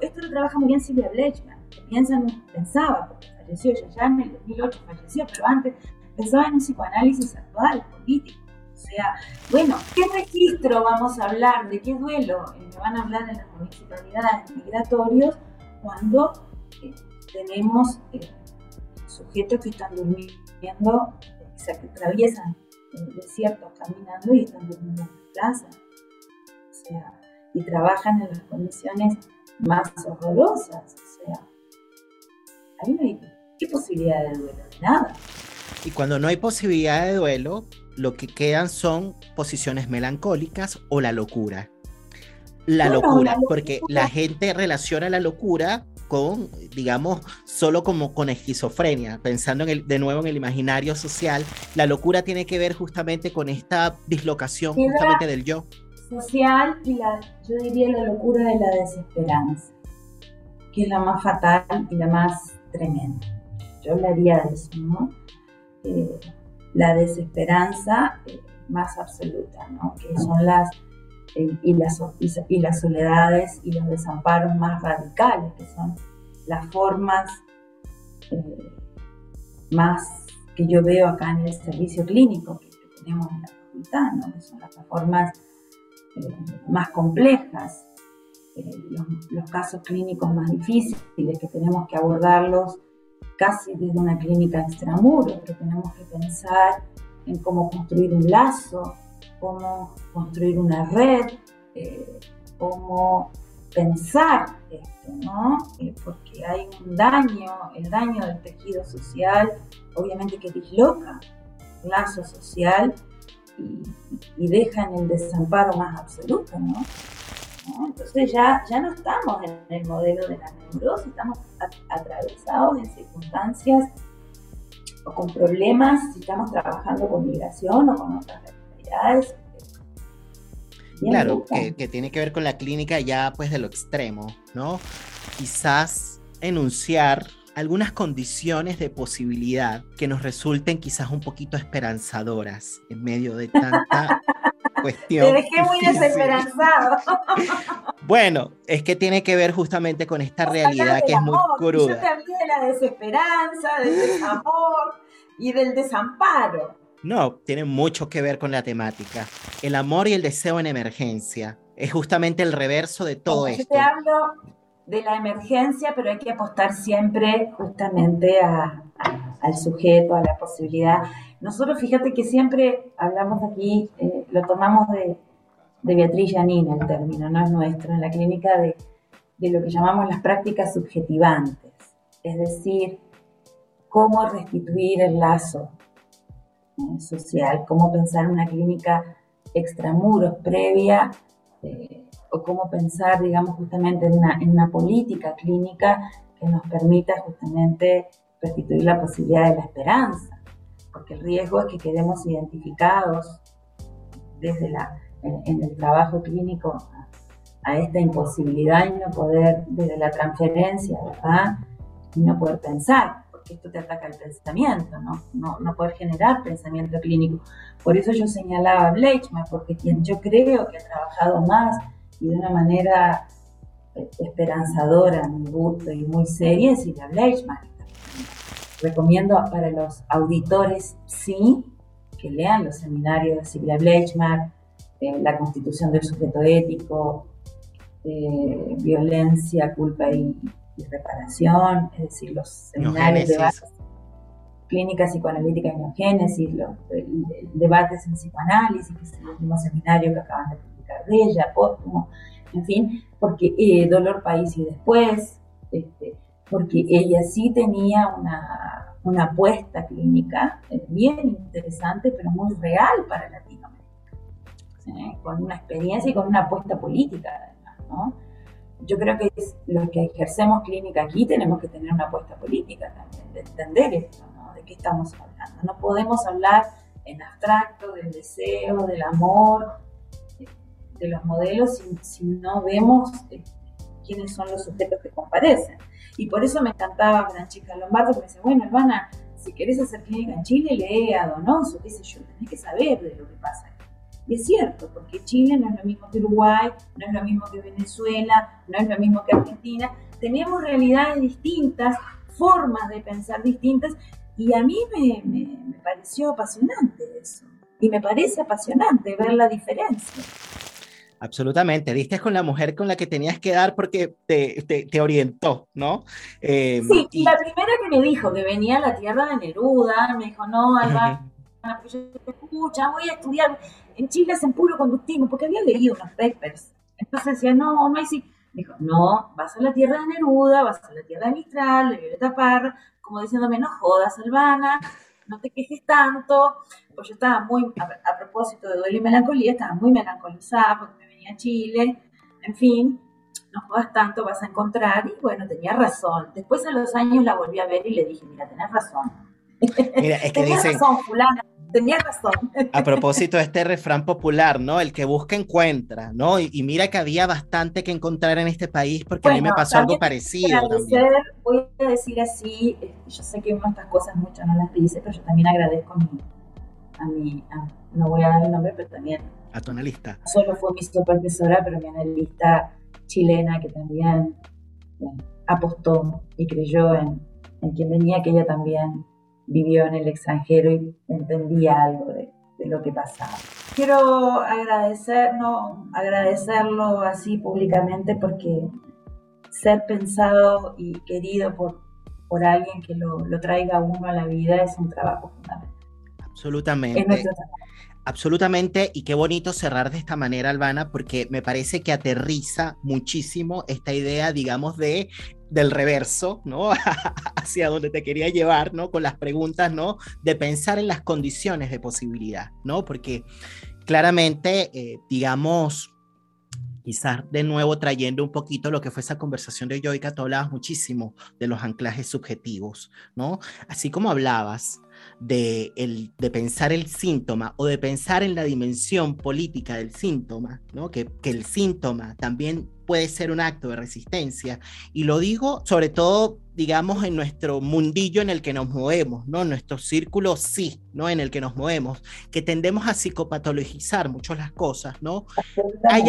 Esto lo trabaja muy bien Silvia Blechman, que pensaba, porque falleció ya, ya en el 2008 falleció, pero antes pensaba en un psicoanálisis actual, político o sea, bueno, ¿qué registro vamos a hablar? ¿De qué duelo? Eh, me van a hablar de las municipalidades migratorios cuando eh, tenemos eh, sujetos que están durmiendo, o sea, que atraviesan desiertos caminando y están durmiendo en la plaza. O sea, y trabajan en las condiciones más horrorosas. O sea, ahí no hay qué posibilidad de duelo, nada. Y cuando no hay posibilidad de duelo, lo que quedan son posiciones melancólicas o la locura. La, locura, porque la gente relaciona la locura con, digamos, solo como con esquizofrenia, pensando en el, de nuevo en el imaginario social, la locura tiene que ver justamente con esta dislocación justamente del yo. Social y la, yo diría la locura de la desesperanza, que es la más fatal y la más tremenda. Yo hablaría de eso, ¿no? Eh, la desesperanza eh, más absoluta, ¿no? Que son las y, las, y, las soledades y los desamparos más radicales, que son las formas eh, más que yo veo acá en el servicio clínico que, tenemos en la facultad, que son las formas eh, más complejas, eh, los, los, casos clínicos más difíciles que tenemos que abordarlos casi desde una clínica extramuro, que tenemos que pensar en cómo construir un lazo, cómo construir una red, eh, cómo pensar esto, ¿no? Eh, porque hay un daño, el daño del tejido social, obviamente que disloca el lazo social y, deja en el desamparo más absoluto, ¿no? Entonces ya, ya no estamos en el modelo de la neurosis, estamos atravesados en circunstancias o con problemas, si estamos trabajando con migración o con otras Claro, que, tiene que ver con la clínica ya pues de lo extremo, ¿no? Quizás enunciar algunas condiciones de posibilidad que nos resulten quizás un poquito esperanzadoras en medio de tanta cuestión. Te dejé muy desesperanzado. Bueno, es que tiene que ver justamente con esta realidad que es muy cruda. Yo te hablé de la desesperanza, del desamor y del desamparo. No, tiene mucho que ver con la temática. El amor y el deseo en emergencia. Es justamente el reverso de todo esto. Yo te hablo de la emergencia, pero hay que apostar siempre justamente al sujeto, a la posibilidad. Nosotros, fíjate que siempre hablamos aquí, eh, lo tomamos de, Beatriz Janine, el término, no es nuestro, en la clínica de, de lo que llamamos las prácticas subjetivantes. Es decir, cómo restituir el lazo social, cómo pensar una clínica extramuros previa, eh, o cómo pensar, digamos, justamente en una, en una política clínica que nos permita justamente restituir la posibilidad de la esperanza, porque el riesgo es que quedemos identificados desde la, en, el trabajo clínico a, a, esta imposibilidad y no poder, desde la transferencia, ¿verdad? Y no poder pensar que esto te ataca el pensamiento, ¿no? No, no poder generar pensamiento clínico. Por eso yo señalaba a Bleichmann, porque quien yo creo que ha trabajado más y de una manera esperanzadora, mi gusto y muy seria es Silvia Bleichmann. Recomiendo para los auditores, sí, que lean los seminarios de Silvia Bleichmann, eh, la constitución del sujeto ético, eh, violencia, culpa y, y reparación, es decir, los seminarios de base, clínica psicoanalítica y neogénesis, los debates en psicoanálisis, que es el último seminario que acaban de publicar de ella, póstumo, en fin, porque eh, Dolor País y después, este, porque ella sí tenía una, apuesta clínica eh, bien interesante, pero muy real para Latinoamérica, con una experiencia y con una apuesta política además, ¿no? yo creo que los que ejercemos clínica aquí tenemos que tener una apuesta política también, de entender esto, ¿no? De qué estamos hablando. No podemos hablar en abstracto del deseo, del amor, de los modelos, si, no vemos eh, quiénes son los sujetos que comparecen. Y por eso me encantaba Francisca Lombardo, que me dice, bueno, hermana, si querés hacer clínica en Chile, lee a Donoso, qué sé yo, tenés que saber de lo que pasa y es cierto, porque Chile no es lo mismo que Uruguay, no es lo mismo que Venezuela, no es lo mismo que Argentina. Tenemos realidades distintas, formas de pensar distintas, y a mí me, pareció apasionante eso. Y me parece apasionante ver la diferencia. Absolutamente, diste con la mujer con la que tenías que dar porque te, orientó, ¿no? Eh, sí, y la primera que me dijo que venía a la tierra de Neruda, me dijo, no, Alba, yo te escucha, voy a estudiar en Chile en puro conductismo, porque había leído unos papers. Entonces decía, no, hay sí. Dijo, no, vas a la tierra de Neruda, vas a la tierra de Mistral, de Violeta Parra, como diciéndome, no jodas, Albana, no te quejes tanto, pues yo estaba muy, a, propósito de duelo y melancolía, estaba muy melancolizada porque me venía a Chile, en fin, no juegas tanto, vas a encontrar, y bueno, tenía razón. Después a los años la volví a ver y le dije, mira, tenés razón. Mira, es que dicen, razón, fulana tenía razón. A propósito de este refrán popular, ¿no? El que busca encuentra, ¿no? Y, mira que había bastante que encontrar en este país porque a mí me pasó algo parecido. Agradecer, voy a decir así, este, yo sé que uno estas cosas mucho no las dice, pero yo también agradezco a mi, a mi no voy a dar el nombre, pero también. A tu analista. Solo fue mi supervisora, pero mi analista chilena que también apostó y creyó en, en quien venía, que ella también vivió en el extranjero y entendía algo de, lo que pasaba. Quiero agradecer, no, agradecerlo así públicamente porque ser pensado y querido por, por alguien que lo, lo traiga uno a la vida es un trabajo fundamental. Absolutamente. Absolutamente, y qué bonito cerrar de esta manera, Albana, porque me parece que aterriza muchísimo esta idea, digamos, de del reverso, ¿no? Hacia donde te quería llevar, ¿no? Con las preguntas, ¿no? De pensar en las condiciones de posibilidad, ¿no? Porque claramente, eh, digamos, quizás de nuevo trayendo un poquito lo que fue esa conversación de Yoica, tú hablabas muchísimo de los anclajes subjetivos, ¿no? Así como hablabas de, el, de pensar el síntoma o de pensar en la dimensión política del síntoma, ¿no? que, que el síntoma también puede ser un acto de resistencia. Y lo digo sobre todo, digamos, en nuestro mundillo en el que nos movemos, ¿no? Nuestro círculo sí, ¿no? En el que nos movemos, que tendemos a psicopatologizar mucho las cosas, ¿no? Hay,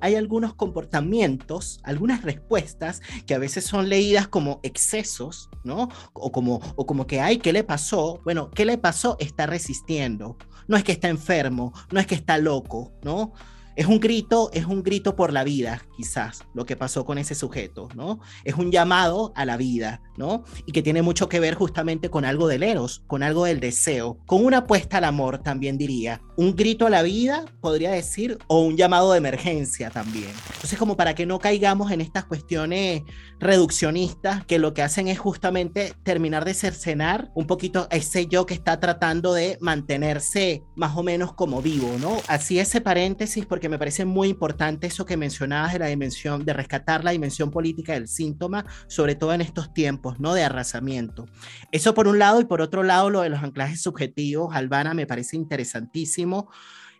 hay algunos comportamientos, algunas respuestas que a veces son leídas como excesos, ¿no? O como, o como que, ay, ¿qué le pasó? Bueno, ¿qué le pasó? Está resistiendo. No es que está enfermo, no es que está loco, ¿no? Es un grito, es un grito por la vida, quizás, lo que pasó con ese sujeto, ¿no? Es un llamado a la vida, ¿no? Y que tiene mucho que ver justamente con algo del eros, con algo del deseo, con una apuesta al amor, también diría. Un grito a la vida, podría decir, o un llamado de emergencia también. Entonces, como para que no caigamos en estas cuestiones reduccionistas, que lo que hacen es justamente terminar de cercenar un poquito ese yo que está tratando de mantenerse más o menos como vivo, ¿no? Así ese paréntesis, porque me parece muy importante eso que mencionabas de la dimensión, de rescatar la dimensión política del síntoma, sobre todo en estos tiempos, ¿no? De arrasamiento. Eso por un lado, y por otro lado, lo de los anclajes subjetivos, Albana, me parece interesantísimo.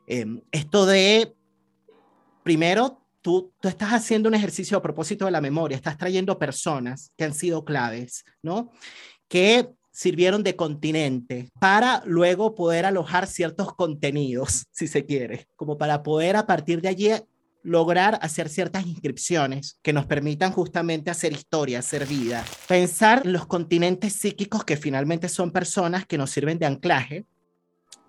Em, esto de, primero, tú, tú estás haciendo un ejercicio a propósito de la memoria, estás trayendo personas que han sido claves, ¿no? Que sirvieron de continente para luego poder alojar ciertos contenidos, si se quiere, como para poder a partir de allí lograr hacer ciertas inscripciones que nos permitan justamente hacer historia, hacer vida, pensar en los continentes psíquicos que finalmente son personas que nos sirven de anclaje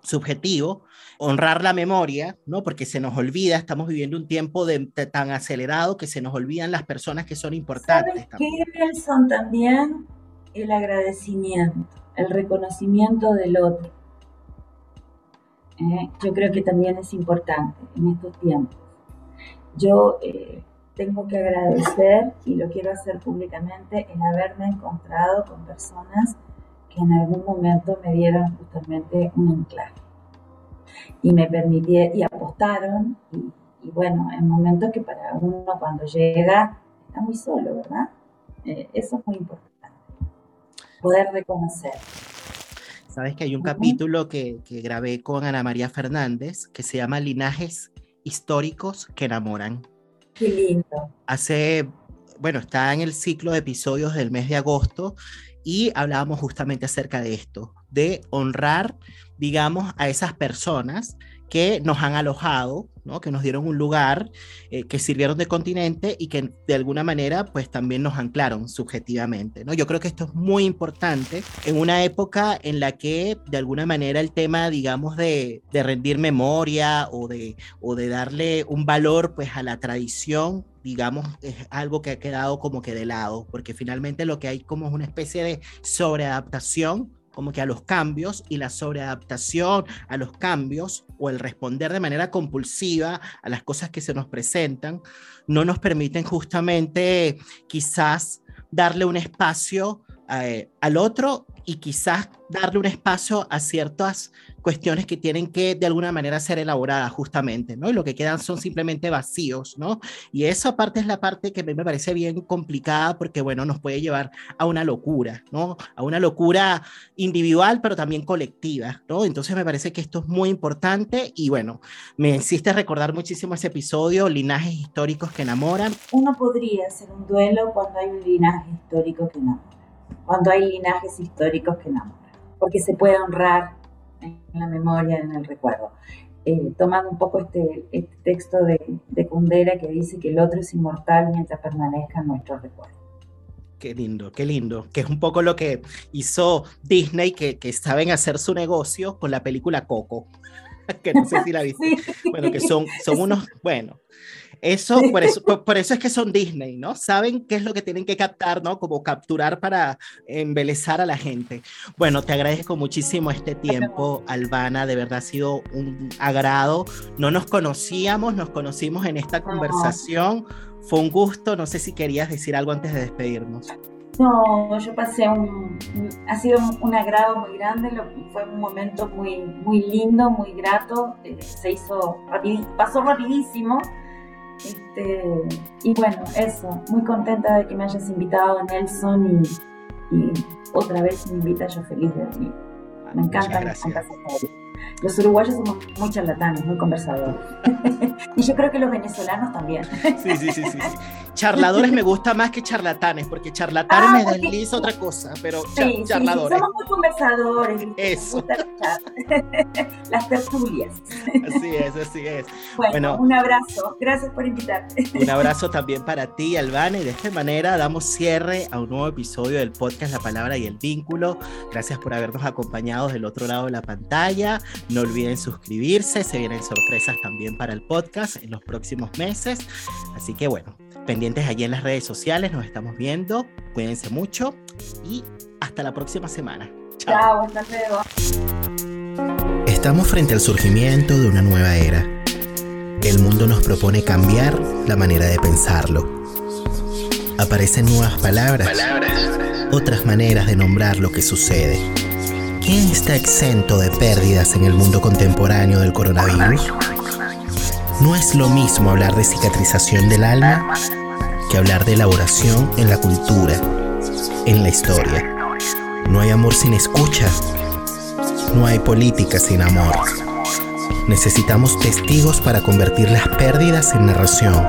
subjetivo, honrar la memoria, ¿no? Porque se nos olvida, estamos viviendo un tiempo de, tan acelerado que se nos olvidan las personas que son importantes. ¿Sabes qué, Nelson? También el agradecimiento, el reconocimiento del otro. Eh, yo creo que también es importante en estos tiempos. Yo eh, tengo que agradecer, y lo quiero hacer públicamente, el haberme encontrado con personas que en algún momento me dieron justamente un anclaje y me permitieron y apostaron y, bueno, en momentos que para uno cuando llega está muy solo, ¿verdad? Eh, eso es muy importante poder reconocer. Sabes que hay un capítulo que, que grabé con Ana María Fernández que se llama Linajes históricos que enamoran. Qué lindo. Hace, bueno, está en el ciclo de episodios del mes de agosto y hablábamos justamente acerca de esto, de honrar, digamos, a esas personas que nos han alojado, ¿no? que nos dieron un lugar, eh, que sirvieron de continente y que de alguna manera pues también nos anclaron subjetivamente. ¿no? Yo creo que esto es muy importante en una época en la que de alguna manera el tema, digamos, de, de rendir memoria o de, o de darle un valor pues a la tradición digamos, es algo que ha quedado como que de lado, porque finalmente lo que hay como es una especie de sobreadaptación como que a los cambios y la sobreadaptación a los cambios o el responder de manera compulsiva a las cosas que se nos presentan no nos permiten justamente quizás darle un espacio eh, al otro y quizás darle un espacio a ciertas cuestiones que tienen que de alguna manera ser elaboradas justamente, ¿no? Y lo que quedan son simplemente vacíos, ¿no? Y eso aparte es la parte que a mí me parece bien complicada porque, bueno, nos puede llevar a una locura, ¿no? A una locura individual, pero también colectiva, ¿no? Entonces me parece que esto es muy importante y, bueno, me insiste recordar muchísimo ese episodio, linajes históricos que enamoran. Uno podría hacer un duelo cuando hay un linaje histórico que enamora, cuando hay linajes históricos que enamoran, porque se puede honrar en la memoria, en el recuerdo. Eh, tomando un poco este, este texto de, de Kundera que dice que el otro es inmortal mientras permanezca en nuestro recuerdo. Qué lindo, qué lindo. Que es un poco lo que hizo Disney, que, que saben hacer su negocio con la película Coco. que no sé si la viste. Bueno, que son, son unos, bueno, eso, por eso, por, eso es que son Disney, ¿no? Saben qué es lo que tienen que captar, ¿no? Como capturar para embelezar a la gente. Bueno, te agradezco muchísimo este tiempo, Albana, de verdad ha sido un agrado. No nos conocíamos, nos conocimos en esta conversación. Fue un gusto, no sé si querías decir algo antes de despedirnos. No, yo pasé un, ha sido un agrado muy grande, fue un momento muy, muy lindo, muy grato, eh, se hizo, pasó rapidísimo este, y bueno, eso, muy contenta de que me hayas invitado, Nelson, y, otra vez me invita yo feliz de venir. Me encanta, me encanta los uruguayos somos muy charlatanes, muy conversadores. y yo creo que los venezolanos también. sí, sí, sí, sí, Charladores me gusta más que charlatanes, porque charlatanes ah, me desliza otra cosa, pero sí, charladores. somos muy conversadores. Eso. Las tertulias. Así es, así es. Bueno, un abrazo. Gracias por invitarte. Un abrazo también para ti, Albana, y de esta manera damos cierre a un nuevo episodio del podcast La Palabra y el Vínculo. Gracias por habernos acompañado del otro lado de la pantalla. No olviden suscribirse, se vienen sorpresas también para el podcast en los próximos meses. Así que bueno, pendientes allí en las redes sociales, nos estamos viendo. Cuídense mucho y hasta la próxima semana. Chao, hasta luego. Estamos frente al surgimiento de una nueva era. El mundo nos propone cambiar la manera de pensarlo. Aparecen nuevas palabras, palabras. otras maneras de nombrar lo que sucede ¿Quién está exento de pérdidas en el mundo contemporáneo del coronavirus? No es lo mismo hablar de cicatrización del alma que hablar de elaboración en la cultura, en la historia. No hay amor sin escucha. No hay política sin amor. Necesitamos testigos para convertir las pérdidas en narración.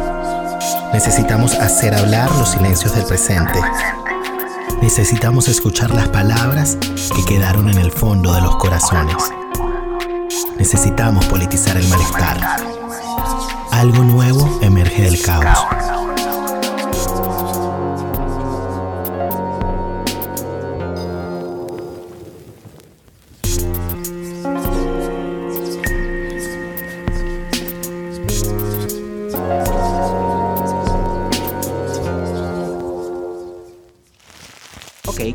Necesitamos hacer hablar los silencios del presente. Necesitamos escuchar las palabras que quedaron en el fondo de los corazones. Necesitamos politizar el malestar. Algo nuevo emerge del caos.